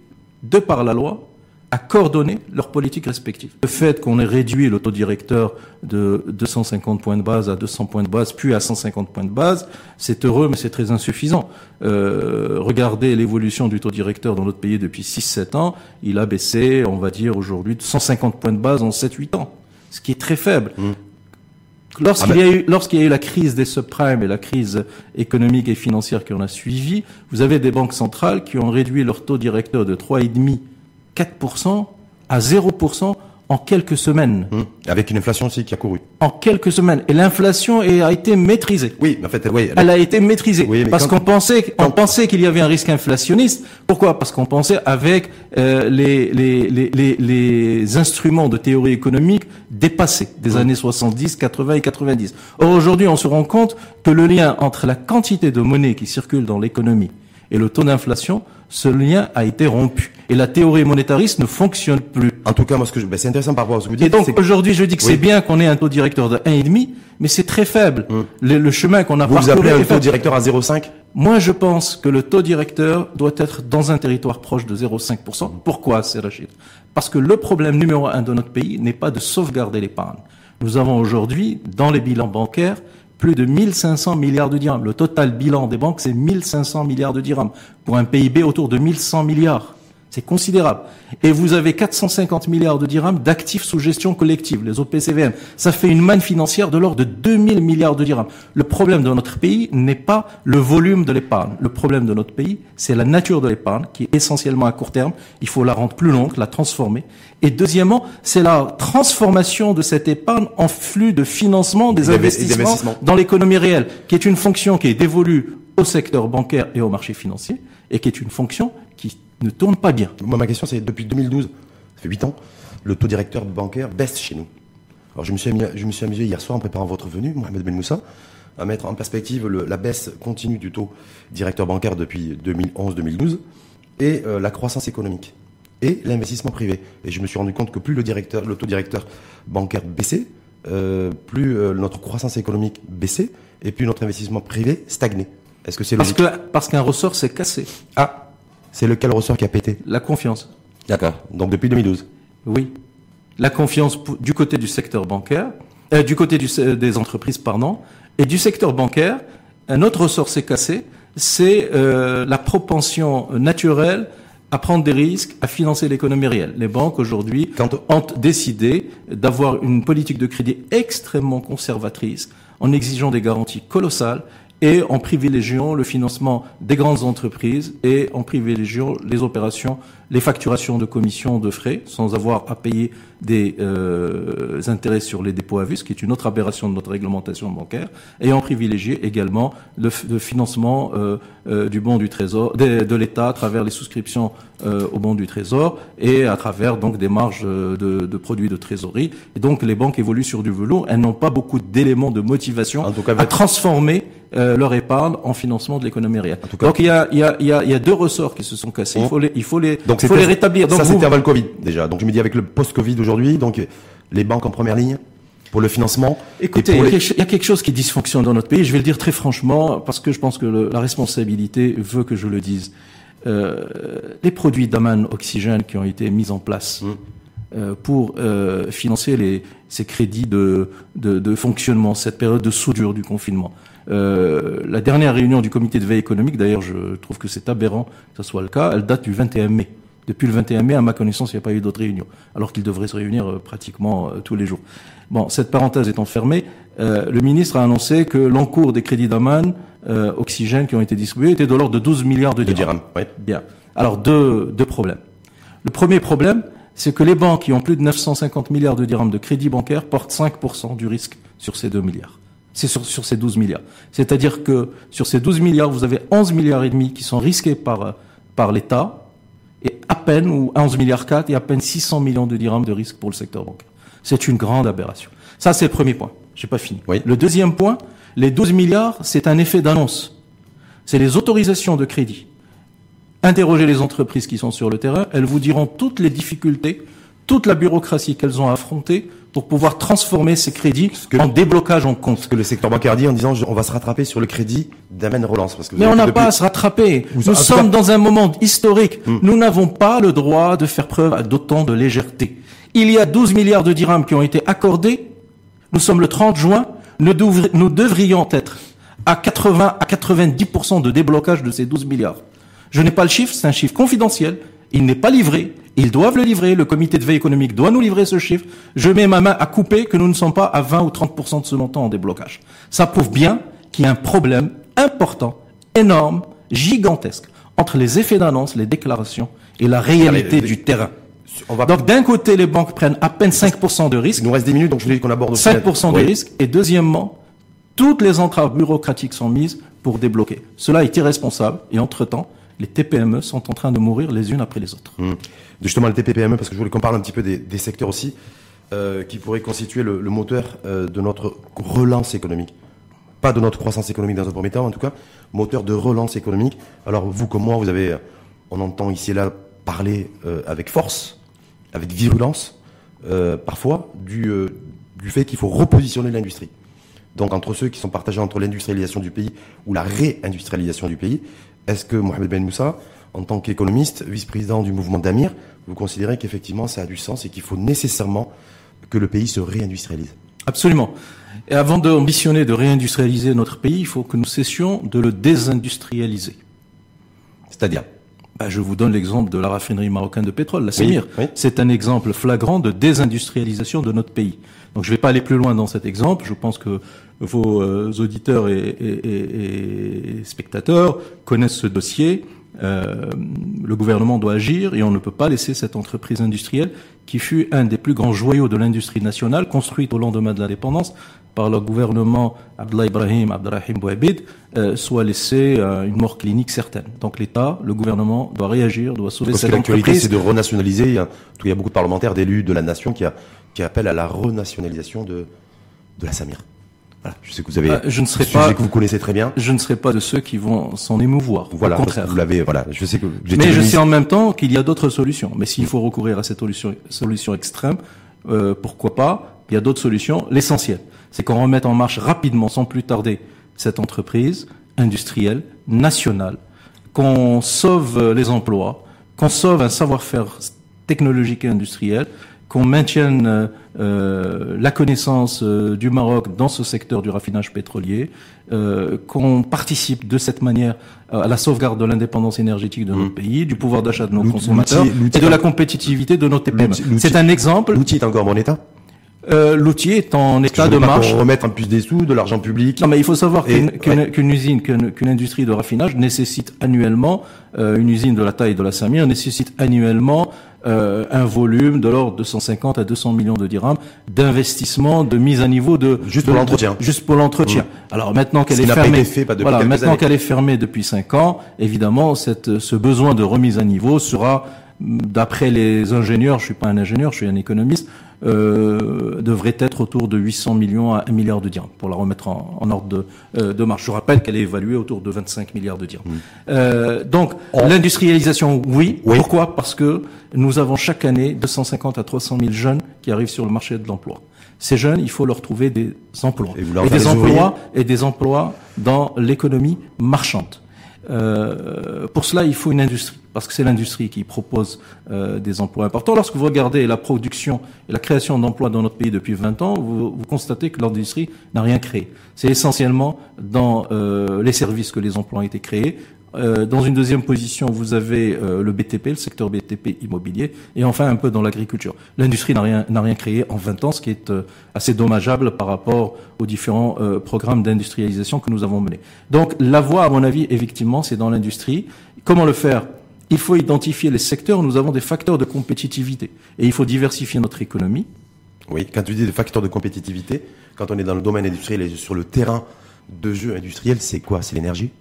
de par la loi, à coordonner leurs politiques respectives. Le fait qu'on ait réduit le taux directeur de 250 points de base à 200 points de base, puis à 150 points de base, c'est heureux, mais c'est très insuffisant. Euh, regardez l'évolution du taux directeur dans notre pays depuis 6-7 ans, il a baissé, on va dire aujourd'hui, de 150 points de base en 7-8 ans, ce qui est très faible. Mmh. Lorsqu'il ah y, a eu, lorsqu'il y a eu la crise des subprimes et la crise économique et financière qui en a suivi, vous avez des banques centrales qui ont réduit leur taux directeur de 3,5 4% à 0% en quelques semaines. Hum. Avec une inflation aussi qui a couru. En quelques semaines. Et l'inflation a été maîtrisée. Oui, en fait, oui. Elle, a été maîtrisée. parce qu'on pensait, on pensait qu'il y avait un risque inflationniste. Pourquoi? Parce qu'on pensait avec euh, les, les, les, les, instruments de théorie économique dépassés des hum. années 70, 80 et 90. Or, aujourd'hui, on se rend compte que le lien entre la quantité de monnaie qui circule dans l'économie et le taux d'inflation, ce lien a été rompu. Et la théorie monétariste ne fonctionne plus. En tout cas, moi, ce que je, ben, c'est intéressant par rapport à ce que vous dites. Et donc, aujourd'hui, je dis que c'est bien qu'on ait un taux directeur de 1,5, mais c'est très faible. Hum. Le, chemin qu'on a vous Vous appelez un taux directeur à 0,5 Moi, je pense que le taux directeur doit être dans un territoire proche de 0,5%. Pourquoi, c'est Rachid? Parce que le problème numéro un de notre pays n'est pas de sauvegarder l'épargne. Nous avons aujourd'hui, dans les bilans bancaires, plus de 1500 milliards de dirhams. Le total bilan des banques, c'est 1500 milliards de dirhams, pour un PIB autour de 1100 milliards. C'est considérable. Et vous avez 450 milliards de dirhams d'actifs sous gestion collective, les OPCVM. Ça fait une manne financière de l'ordre de 2000 milliards de dirhams. Le problème de notre pays n'est pas le volume de l'épargne. Le problème de notre pays, c'est la nature de l'épargne, qui est essentiellement à court terme. Il faut la rendre plus longue, la transformer. Et deuxièmement, c'est la transformation de cette épargne en flux de financement des investissements dans l'économie réelle, qui est une fonction qui est dévolue au secteur bancaire et au marché financier, et qui est une fonction ne tourne pas bien. Moi, ma question, c'est depuis 2012, ça fait 8 ans, le taux directeur bancaire baisse chez nous. Alors, je me suis, je me suis amusé hier soir en préparant votre venue, Mohamed Ben Moussa, à mettre en perspective la baisse continue du taux directeur bancaire depuis 2011-2012 et euh, la croissance économique et l'investissement privé. Et je me suis rendu compte que plus le, directeur, le taux directeur bancaire baissait, euh, plus euh, notre croissance économique baissait et plus notre investissement privé stagnait. Est-ce que c'est logique? Parce parce qu'un ressort s'est cassé. Ah, c'est lequel ressort qui a pété La confiance. D'accord. Donc depuis 2012 Oui. La confiance du côté du secteur bancaire, euh, du côté des entreprises, pardon, et du secteur bancaire, un autre ressort s'est cassé, c'est euh, la propension naturelle à prendre des risques, à financer l'économie réelle. Les banques aujourd'hui ont décidé d'avoir une politique de crédit extrêmement conservatrice en exigeant des garanties colossales et en privilégiant le financement des grandes entreprises et en privilégiant les opérations, les facturations de commissions de frais sans avoir à payer des euh, intérêts sur les dépôts à vue, ce qui est une autre aberration de notre réglementation bancaire, et en privilégier également le, financement euh, euh, du bon du trésor, de, de l'État à travers les souscriptions euh, au bon du trésor et à travers donc des marges de, de, produits de trésorerie. Et donc les banques évoluent sur du velours, elles n'ont pas beaucoup d'éléments de motivation à transformer euh, leur épargne en financement de l'économie réelle. donc il y a, il, y a, il, y a, il y a deux ressorts qui se sont cassés. Il faut les, il faut les, donc il faut les rétablir. Donc ça c'était avant le Covid déjà. Donc je me dis avec le post-Covid aujourd'hui, donc les banques en première ligne pour le financement. Écoutez, il y a quelque chose qui dysfonctionne dans notre pays. Je vais le dire très franchement parce que je pense que le, la responsabilité veut que je le dise. Euh, les produits d'Aman Oxygène qui ont été mis en place. Mmh. Euh, pour euh, financer les, ces crédits de, de, de, fonctionnement, cette période de soudure du confinement. Euh, la dernière réunion du comité de veille économique, d'ailleurs je trouve que c'est aberrant que ce soit le cas, elle date du 21 mai. Depuis le 21 mai, à ma connaissance, il n'y a pas eu d'autres réunions, alors qu'il devrait se réunir euh, pratiquement euh, tous les jours. Bon, cette parenthèse étant fermée, le ministre a annoncé que l'encours des crédits d'Aman Oxygène qui ont été distribués était de l'ordre de 12 milliards de dirhams. Bien. Alors deux, deux problèmes. Le premier problème, c'est que les banques qui ont plus de 950 milliards de dirhams de crédit bancaire portent 5% du risque sur ces 2 milliards. C'est sur, sur, ces 12 milliards. C'est-à-dire que sur ces 12 milliards, vous avez 11 milliards et demi qui sont risqués par, par l'État et à peine, ou 11 milliards 4 et à peine 600 millions de dirhams de risque pour le secteur bancaire. C'est une grande aberration. Ça, c'est le premier point. J'ai pas fini. Oui. Le deuxième point, les 12 milliards, c'est un effet d'annonce. C'est les autorisations de crédit Interrogez les entreprises qui sont sur le terrain, elles vous diront toutes les difficultés, toute la bureaucratie qu'elles ont affrontée pour pouvoir transformer ces crédits en déblocage en compte. Ce que le secteur bancaire dit en disant on va se rattraper sur le crédit d'Amen Relance. Parce que Mais on n'a pas à se rattraper. Nous sommes dans un moment historique. Hmm. Nous n'avons pas le droit de faire preuve d'autant de légèreté. Il y a 12 milliards de dirhams qui ont été accordés. Nous sommes le 30 juin. Nous, devrions être à 80 à 90% de déblocage de ces 12 milliards. Je n'ai pas le chiffre, c'est un chiffre confidentiel. Il n'est pas livré. Ils doivent le livrer. Le comité de veille économique doit nous livrer ce chiffre. Je mets ma main à couper que nous ne sommes pas à 20 ou 30% de ce montant en déblocage. Ça prouve bien qu'il y a un problème important, énorme, gigantesque entre les effets d'annonce, les déclarations et la réalité du terrain. Donc d'un côté, les banques prennent à peine 5% de risque. Il nous reste des minutes, donc je voulais qu'on aborde 5% de risque. Et deuxièmement, toutes les entraves bureaucratiques sont mises pour débloquer. Cela est irresponsable. Et entre-temps, les TPME sont en train de mourir les unes après les autres. Mmh. Justement, les TPME, parce que je voulais qu'on parle un petit peu des, secteurs aussi, euh, qui pourraient constituer le, moteur euh, de notre relance économique. Pas de notre croissance économique dans un premier temps, en tout cas, moteur de relance économique. Alors, vous comme moi, vous avez, euh, on entend ici et là parler avec force, avec virulence, parfois, du, du fait qu'il faut repositionner l'industrie. Donc entre ceux qui sont partagés entre l'industrialisation du pays ou la réindustrialisation du pays, est-ce que Mohamed Ben Moussa, en tant qu'économiste, vice-président du mouvement d'Amir, vous considérez qu'effectivement ça a du sens et qu'il faut nécessairement que le pays se réindustrialise? Absolument. Et avant d'ambitionner de réindustrialiser notre pays, il faut que nous cessions de le désindustrialiser. C'est-à-dire? Bah, je vous donne l'exemple de la raffinerie marocaine de pétrole, la Semir. C'est un exemple flagrant de désindustrialisation de notre pays. Donc je ne vais pas aller plus loin dans cet exemple. Je pense que vos euh, auditeurs et, et, et, spectateurs connaissent ce dossier. Euh, le gouvernement doit agir et on ne peut pas laisser cette entreprise industrielle qui fut un des plus grands joyaux de l'industrie nationale, construite au lendemain de l'indépendance par le gouvernement Abdullah Ibrahim, Abdelrahim Bouhabid, euh, soit laissé euh, une mort clinique certaine. Donc l'État, le gouvernement doit réagir, doit sauver Parce cette que l'actualité, c'est de renationaliser. Il y, a, il y a beaucoup de parlementaires, d'élus de la nation qui, a, qui appellent à la renationalisation de, de la Samir. Je sais que vous avez. Je ne serai pas. que vous connaissez très bien. Je ne serai pas de ceux qui vont s'en émouvoir. Voilà. Au contraire. Vous l'avez. Voilà. Je sais que. Mais je sais en même temps qu'il y a d'autres solutions. Mais s'il faut recourir à cette solution, solution extrême, euh, pourquoi pas Il y a d'autres solutions. L'essentiel, c'est qu'on remette en marche rapidement, sans plus tarder, cette entreprise industrielle nationale, qu'on sauve les emplois, qu'on sauve un savoir-faire technologique et industriel, qu'on maintienne euh, la connaissance du Maroc dans ce secteur du raffinage pétrolier, qu'on participe de cette manière à la sauvegarde de l'indépendance énergétique de notre mmh. pays, du pouvoir d'achat de nos consommateurs et de la compétitivité de nos TPM. C'est un exemple. L'outil est encore en bon état? Euh, l'outil est en état de marche. Pour remettre en plus des sous, de l'argent public. Non, mais il faut savoir qu'une usine, qu'une industrie de raffinage nécessite annuellement, euh, une usine de la taille de la Samir nécessite annuellement euh, un volume de l'ordre de 150 à 200 millions de dirhams d'investissement, de mise à niveau de juste pour l'entretien. Juste pour l'entretien. Mmh. Alors maintenant qu'elle est fermée, fait, pas voilà, maintenant qu'elle est fermée depuis 5 ans, évidemment, cette, ce besoin de remise à niveau sera d'après les ingénieurs, je suis pas un ingénieur, je suis un économiste, euh, devrait être autour de 800 millions à 1 milliard de dirhams pour la remettre en, en ordre de, euh, de, marche. Je rappelle qu'elle est évaluée autour de 25 milliards de dirhams. Mmh. Euh, donc l'industrialisation, oui. oui. Pourquoi? Parce que nous avons chaque année 250 à 300 000 jeunes qui arrivent sur le marché de l'emploi. Ces jeunes, il faut leur trouver des emplois et, des emplois et des emplois dans l'économie marchande. Euh, pour cela, il faut une industrie, parce que c'est l'industrie qui propose euh, des emplois importants. Lorsque vous regardez la production et la création d'emplois dans notre pays depuis 20 ans, vous, vous constatez que l'industrie n'a rien créé. C'est essentiellement dans euh, les services que les emplois ont été créés, euh, dans une deuxième position, vous avez euh, le BTP, le secteur BTP immobilier, et enfin un peu dans l'agriculture. L'industrie n'a rien, n'a rien créé en 20 ans, ce qui est euh, assez dommageable par rapport aux différents programmes d'industrialisation que nous avons menés. Donc la voie, à mon avis, effectivement, c'est dans l'industrie. Comment le faire? Il faut identifier les secteurs où nous avons des facteurs de compétitivité, et il faut diversifier notre économie. Oui, quand tu dis des facteurs de compétitivité, quand on est dans le domaine industriel et sur le terrain de jeu industriel, c'est quoi? C'est l'énergie?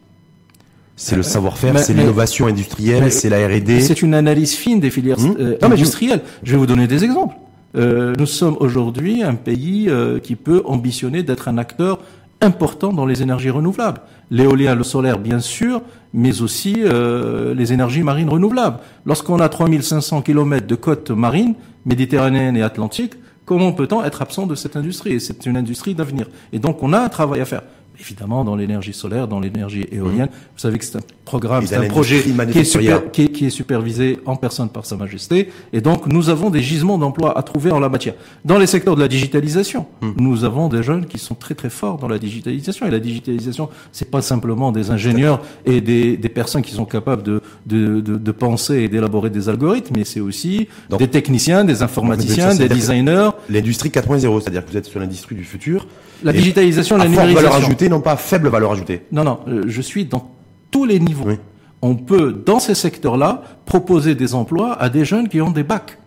C'est le savoir-faire, c'est l'innovation industrielle, c'est la R&D. C'est une analyse fine des filières hmm? euh, industrielles. Je vais vous donner des exemples. Euh, nous sommes aujourd'hui un pays euh, qui peut ambitionner d'être un acteur important dans les énergies renouvelables. L'éolien, le solaire, bien sûr, mais aussi les énergies marines renouvelables. Lorsqu'on a 3500 km de côtes marines, méditerranéennes et atlantiques, comment peut-on être absent de cette industrie? C'est une industrie d'avenir. Et donc, on a un travail à faire évidemment dans l'énergie solaire, dans l'énergie éolienne. Vous savez que c'est un programme, c'est un projet qui est, super, qui, qui est, supervisé en personne par Sa Majesté. Et donc, nous avons des gisements d'emplois à trouver en la matière. Dans les secteurs de la digitalisation, hmm. nous avons des jeunes qui sont très très forts dans la digitalisation. Et la digitalisation, c'est pas simplement des ingénieurs et des, des personnes qui sont capables de, de, de, de penser et d'élaborer des algorithmes, mais c'est aussi des techniciens, des informaticiens, des designers. L'industrie 4.0, c'est-à-dire que vous êtes sur l'industrie du futur. La digitalisation, la numérisation. valeur ajoutée, non pas faible valeur ajoutée. Non, non, euh, je suis dans tous les niveaux. On peut, dans ces secteurs-là, proposer des emplois à des jeunes qui ont des bacs.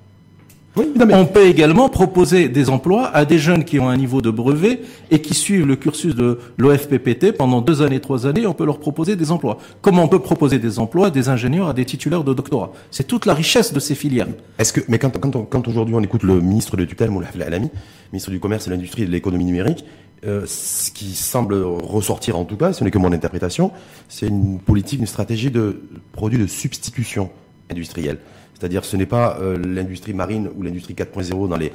On peut également proposer des emplois à des jeunes qui ont un niveau de brevet et qui suivent le cursus de l'OFPPT pendant deux années, trois années. On peut leur proposer des emplois. Comment on peut proposer des emplois à des ingénieurs, à des titulaires de doctorat C'est toute la richesse de ces filières. Est-ce que, mais quand, quand, aujourd'hui on écoute le ministre de tutelle, Moulaf Alami, ministre du Commerce et de l'Industrie et de l'Économie numérique, euh, ce qui semble ressortir en tout cas, ce n'est que mon interprétation, c'est une politique, une stratégie de produits de substitution industrielle. C'est-à-dire ce n'est pas euh, l'industrie marine ou l'industrie 4.0 dans les,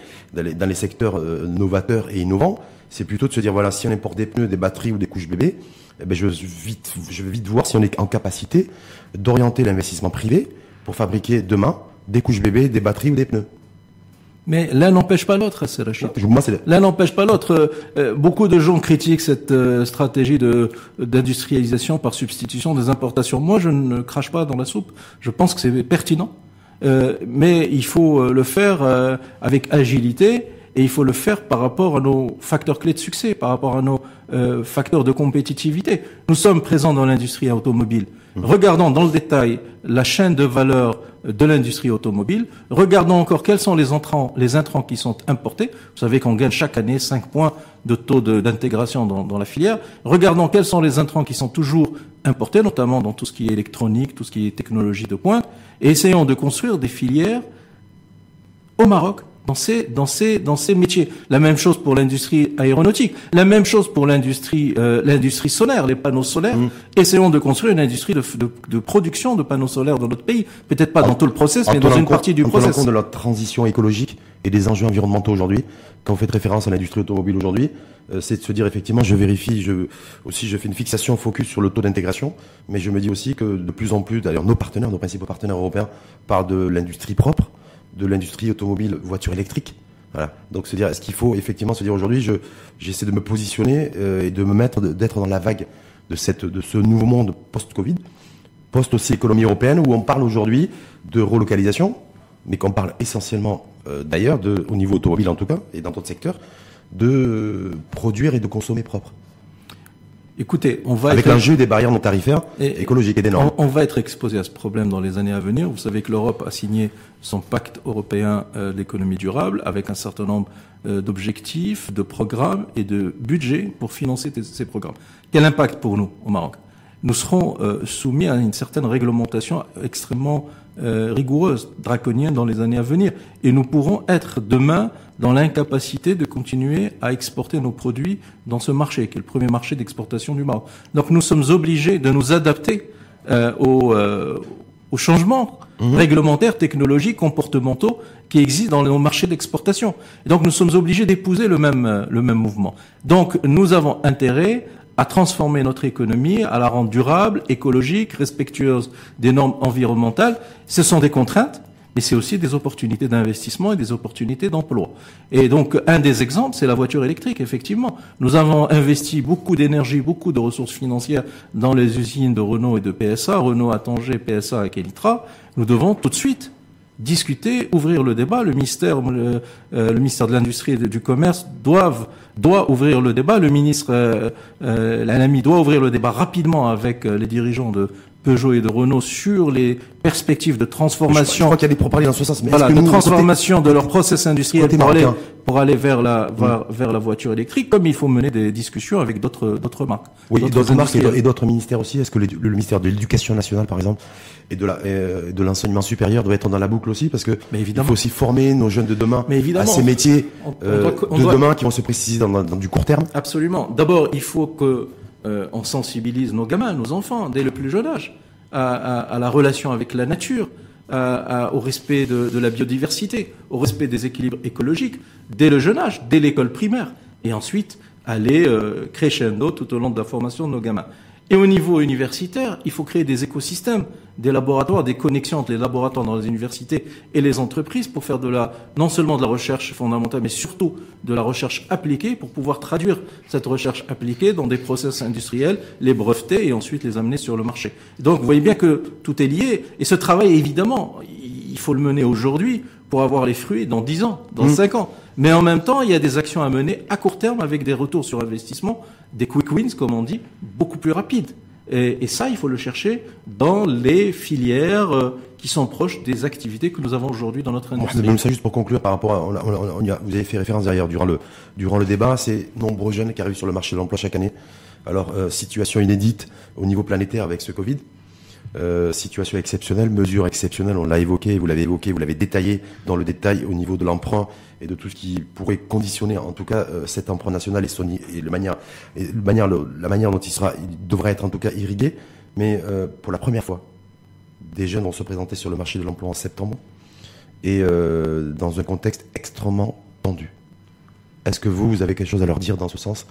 dans les, secteurs euh, novateurs et innovants, c'est plutôt de se dire, voilà, si on importe des pneus, des batteries ou des couches bébés, eh ben, je, vais vite, je vais vite voir si on est en capacité d'orienter l'investissement privé pour fabriquer demain des couches bébés, des batteries ou des pneus. Mais l'un n'empêche pas l'autre, c'est L'un n'empêche pas l'autre. Euh, beaucoup de gens critiquent cette euh, stratégie de d'industrialisation par substitution des importations. Moi, je ne crache pas dans la soupe. Je pense que c'est pertinent, euh, mais il faut le faire avec agilité et il faut le faire par rapport à nos facteurs clés de succès, par rapport à nos facteurs de compétitivité. Nous sommes présents dans l'industrie automobile. Mmh. Regardons dans le détail la chaîne de valeur de l'industrie automobile. Regardons encore quels sont les entrants, les intrants qui sont importés. Vous savez qu'on gagne chaque année 5 points de taux d'intégration dans, dans, la filière. Regardons quels sont les intrants qui sont toujours importés, notamment dans tout ce qui est électronique, tout ce qui est technologie de pointe, et essayons de construire des filières au Maroc dans ces, dans ces, dans ces métiers. La même chose pour l'industrie aéronautique, la même chose pour l'industrie, euh, l'industrie solaire, les panneaux solaires. Mmh. Essayons de construire une industrie de, de, de, production de panneaux solaires dans notre pays. Peut-être pas dans tout le process, mais dans une partie du process. En compte de la transition écologique et des enjeux environnementaux aujourd'hui, quand vous faites référence à l'industrie automobile aujourd'hui, euh, c'est de se dire effectivement, je vérifie, je, aussi je fais une fixation focus sur le taux d'intégration, mais je me dis aussi que de plus en plus, d'ailleurs, nos partenaires, nos principaux partenaires européens parlent de l'industrie propre de l'industrie automobile voiture électrique. Voilà. Donc se dire, est-ce qu'il faut effectivement se dire aujourd'hui, je j'essaie de me positionner euh, et de me mettre, d'être dans la vague de ce nouveau monde post-Covid, post aussi économie européenne où on parle aujourd'hui de relocalisation, mais qu'on parle essentiellement euh, d'ailleurs de, au niveau automobile en tout cas et dans d'autres secteurs, de produire et de consommer propre. Écoutez, on va avec l'enjeu des barrières non tarifaires écologiques et des normes. On, va être exposé à ce problème dans les années à venir. Vous savez que l'Europe a signé son pacte européen euh, d'économie durable avec un certain nombre euh, d'objectifs, de programmes et de budgets pour financer ces programmes. Quel impact pour nous au Maroc? Nous serons euh, soumis à une certaine réglementation extrêmement rigoureuse, draconienne dans les années à venir, et nous pourrons être demain dans l'incapacité de continuer à exporter nos produits dans ce marché, qui est le premier marché d'exportation du Maroc. Donc nous sommes obligés de nous adapter euh, aux, euh, aux, changements mmh. réglementaires, technologiques, comportementaux qui existent dans nos marchés d'exportation. Et donc nous sommes obligés d'épouser le même, le même mouvement. Donc nous avons intérêt à transformer notre économie, à la rendre durable, écologique, respectueuse des normes environnementales. Ce sont des contraintes, mais c'est aussi des opportunités d'investissement et des opportunités d'emploi. Et donc, un des exemples, c'est la voiture électrique, effectivement. Nous avons investi beaucoup d'énergie, beaucoup de ressources financières dans les usines de Renault et de PSA, Renault à Tanger, PSA à Kelitra. Nous devons tout de suite discuter, ouvrir le débat. Le ministère, le, euh, ministère de l'Industrie et du Commerce doivent, doit ouvrir le débat. Le ministre, euh, euh, doit ouvrir le débat rapidement avec euh, les dirigeants de Peugeot et de Renault sur les perspectives de transformation. Je, crois qu'il y a des propagés dans ce sens. Mais voilà, de transformation de leur process industriel pour aller, pour aller vers la vers, vers, la voiture électrique, comme il faut mener des discussions avec d'autres d'autres marques. Oui, d'autres marques et d'autres ministères aussi. Est-ce que le, ministère de l'Éducation nationale, par exemple, et de la de l'enseignement supérieur doit être dans la boucle aussi parce que mais évidemment. il faut aussi former nos jeunes de demain mais à ces métiers euh, de demain qui vont se préciser dans, dans du court terme. Absolument. D'abord, il faut que euh, on sensibilise nos gamins, nos enfants, dès le plus jeune âge, à, la relation avec la nature, au respect de, la biodiversité, au respect des équilibres écologiques, dès le jeune âge, dès l'école primaire, et ensuite aller euh, crescendo tout au long de la formation de nos gamins. Et au niveau universitaire, il faut créer des écosystèmes, des laboratoires, des connexions entre les laboratoires dans les universités et les entreprises pour faire de la, non seulement de la recherche fondamentale, mais surtout de la recherche appliquée pour pouvoir traduire cette recherche appliquée dans des process industriels, les breveter et ensuite les amener sur le marché. Donc vous voyez bien que tout est lié. Et ce travail, évidemment, il faut le mener aujourd'hui pour avoir les fruits dans 10 ans, dans 5 mmh. ans. Mais en même temps, il y a des actions à mener à court terme avec des retours sur investissement, des quick wins, comme on dit, beaucoup plus rapides. Et, ça, il faut le chercher dans les filières euh, qui sont proches des activités que nous avons aujourd'hui dans notre industrie. Même ça, juste pour conclure, par rapport à, vous avez fait référence derrière durant le durant le débat, c'est nombreux jeunes qui arrivent sur le marché de l'emploi chaque année. Alors, euh, situation inédite au niveau planétaire avec ce Covid. Euh, situation exceptionnelle, mesure exceptionnelle, on l'a évoqué, vous l'avez évoqué, vous l'avez détaillé dans le détail au niveau de l'emprunt et de tout ce qui pourrait conditionner en tout cas euh, cet emprunt national et, et le manière, la manière dont il sera, il devrait être en tout cas irrigué. Mais euh, pour la première fois, des jeunes vont se présenter sur le marché de l'emploi en septembre et dans un contexte extrêmement tendu. Est-ce que vous, vous avez quelque chose à leur dire dans ce sens?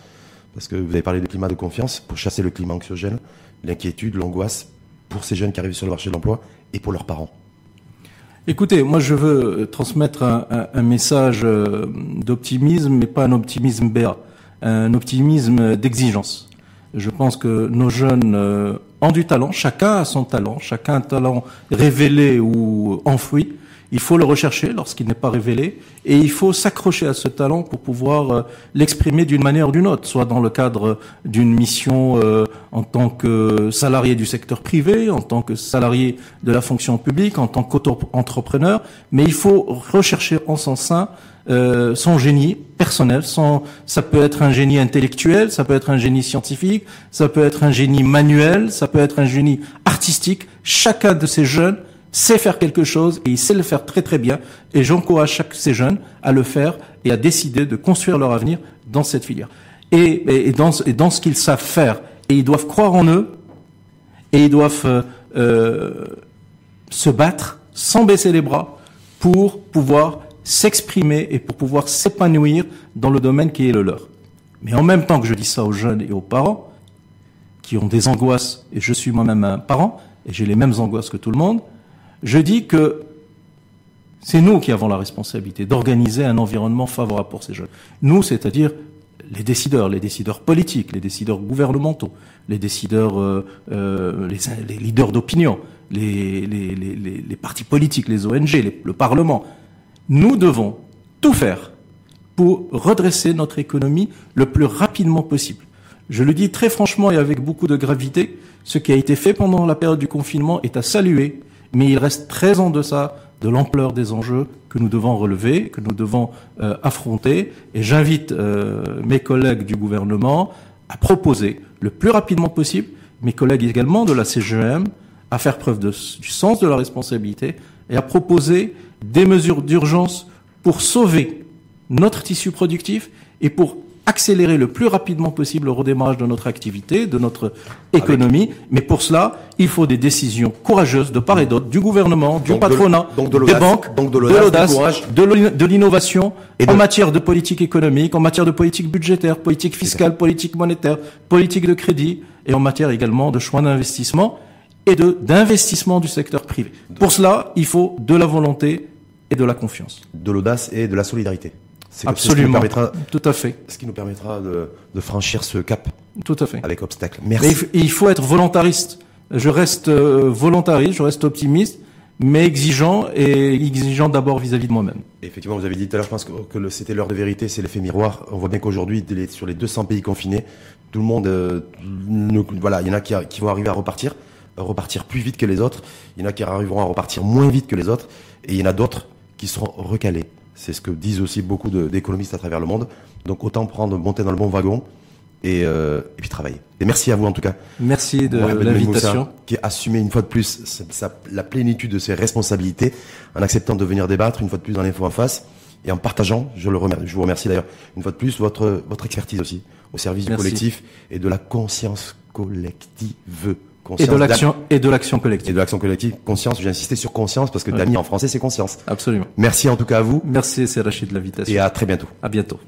Parce que vous avez parlé de climat de confiance pour chasser le climat anxiogène, l'inquiétude, l'angoisse pour ces jeunes qui arrivent sur le marché de l'emploi et pour leurs parents Écoutez, moi je veux euh, transmettre un, message euh, d'optimisme, mais pas un optimisme béat, un optimisme d'exigence. Je pense que nos jeunes euh, ont du talent, chacun a son talent, chacun a un talent révélé ou enfoui. Il faut le rechercher lorsqu'il n'est pas révélé et il faut s'accrocher à ce talent pour pouvoir euh, l'exprimer d'une manière ou d'une autre, soit dans le cadre d'une mission euh, en tant que salarié du secteur privé, en tant que salarié de la fonction publique, en tant qu'entrepreneur, mais il faut rechercher en son sein euh, son génie personnel. Son, ça peut être un génie intellectuel, ça peut être un génie scientifique, ça peut être un génie manuel, ça peut être un génie artistique. Chacun de ces jeunes sait faire quelque chose et il sait le faire très très bien. Et j'encourage chaque ces jeunes à le faire et à décider de construire leur avenir dans cette filière. Et, et, dans, et dans, ce qu'ils savent faire. Et ils doivent croire en eux et ils doivent euh, euh, se battre sans baisser les bras pour pouvoir s'exprimer et pour pouvoir s'épanouir dans le domaine qui est le leur. Mais en même temps que je dis ça aux jeunes et aux parents, qui ont des angoisses, et je suis moi-même un parent, et j'ai les mêmes angoisses que tout le monde, je dis que C'est nous qui avons la responsabilité d'organiser un environnement favorable pour ces jeunes. Nous, c'est-à-dire les décideurs, les décideurs politiques, les décideurs gouvernementaux, les décideurs, euh, euh, les, leaders d'opinion, les, partis politiques, les ONG, le Parlement. Nous devons tout faire pour redresser notre économie le plus rapidement possible. Je le dis très franchement et avec beaucoup de gravité, ce qui a été fait pendant la période du confinement est à saluer, mais il reste très en deçà de l'ampleur des enjeux que nous devons relever, que nous devons euh, affronter. Et j'invite euh, mes collègues du gouvernement à proposer le plus rapidement possible, mes collègues également de la CGM, à faire preuve du sens de la responsabilité et à proposer des mesures d'urgence pour sauver notre tissu productif et pour accélérer le plus rapidement possible le redémarrage de notre activité, de notre économie. Mais pour cela, il faut des décisions courageuses de part et d'autre, du gouvernement, du patronat, des banques, donc de l'audace, de l'innovation en matière de politique économique, en matière de politique budgétaire, politique fiscale, politique monétaire, politique de crédit et en matière également de choix d'investissement et de d'investissement du secteur privé. Pour cela, il faut de la volonté et de la confiance. De l'audace et de la solidarité. Absolument. Tout à fait. Ce qui nous permettra de, de, franchir ce cap. Tout à fait. Avec obstacle. Merci. il faut être volontariste. Je reste euh, volontariste, je reste optimiste, mais exigeant et exigeant d'abord vis-à-vis de moi-même. Effectivement, vous avez dit tout à l'heure, je pense que, que c'était l'heure de vérité, c'est l'effet miroir. On voit bien qu'aujourd'hui, sur les 200 pays confinés, tout le monde, euh, voilà, il y en a qui, qui vont arriver à repartir, repartir plus vite que les autres. Il y en a qui arriveront à repartir moins vite que les autres, et il y en a d'autres qui seront recalés. C'est ce que disent aussi beaucoup d'économistes à travers le monde. Donc autant prendre, monter dans le bon wagon et, euh, et puis travailler. Et merci à vous en tout cas. Merci de l'invitation. Qui a assumé une fois de plus la plénitude de ses responsabilités en acceptant de venir débattre une fois de plus dans l'info en face et en partageant, je, le remercie, je vous remercie d'ailleurs une fois de plus, votre, votre expertise aussi au service du collectif et de la conscience collective et de l'action et de l'action collective. Et de l'action collective. Conscience, j'ai insisté sur conscience parce que ouais. Dami en français c'est conscience. Absolument. Merci en tout cas à vous. Merci c'est Rachid de l'invitation. Et à très bientôt. À bientôt.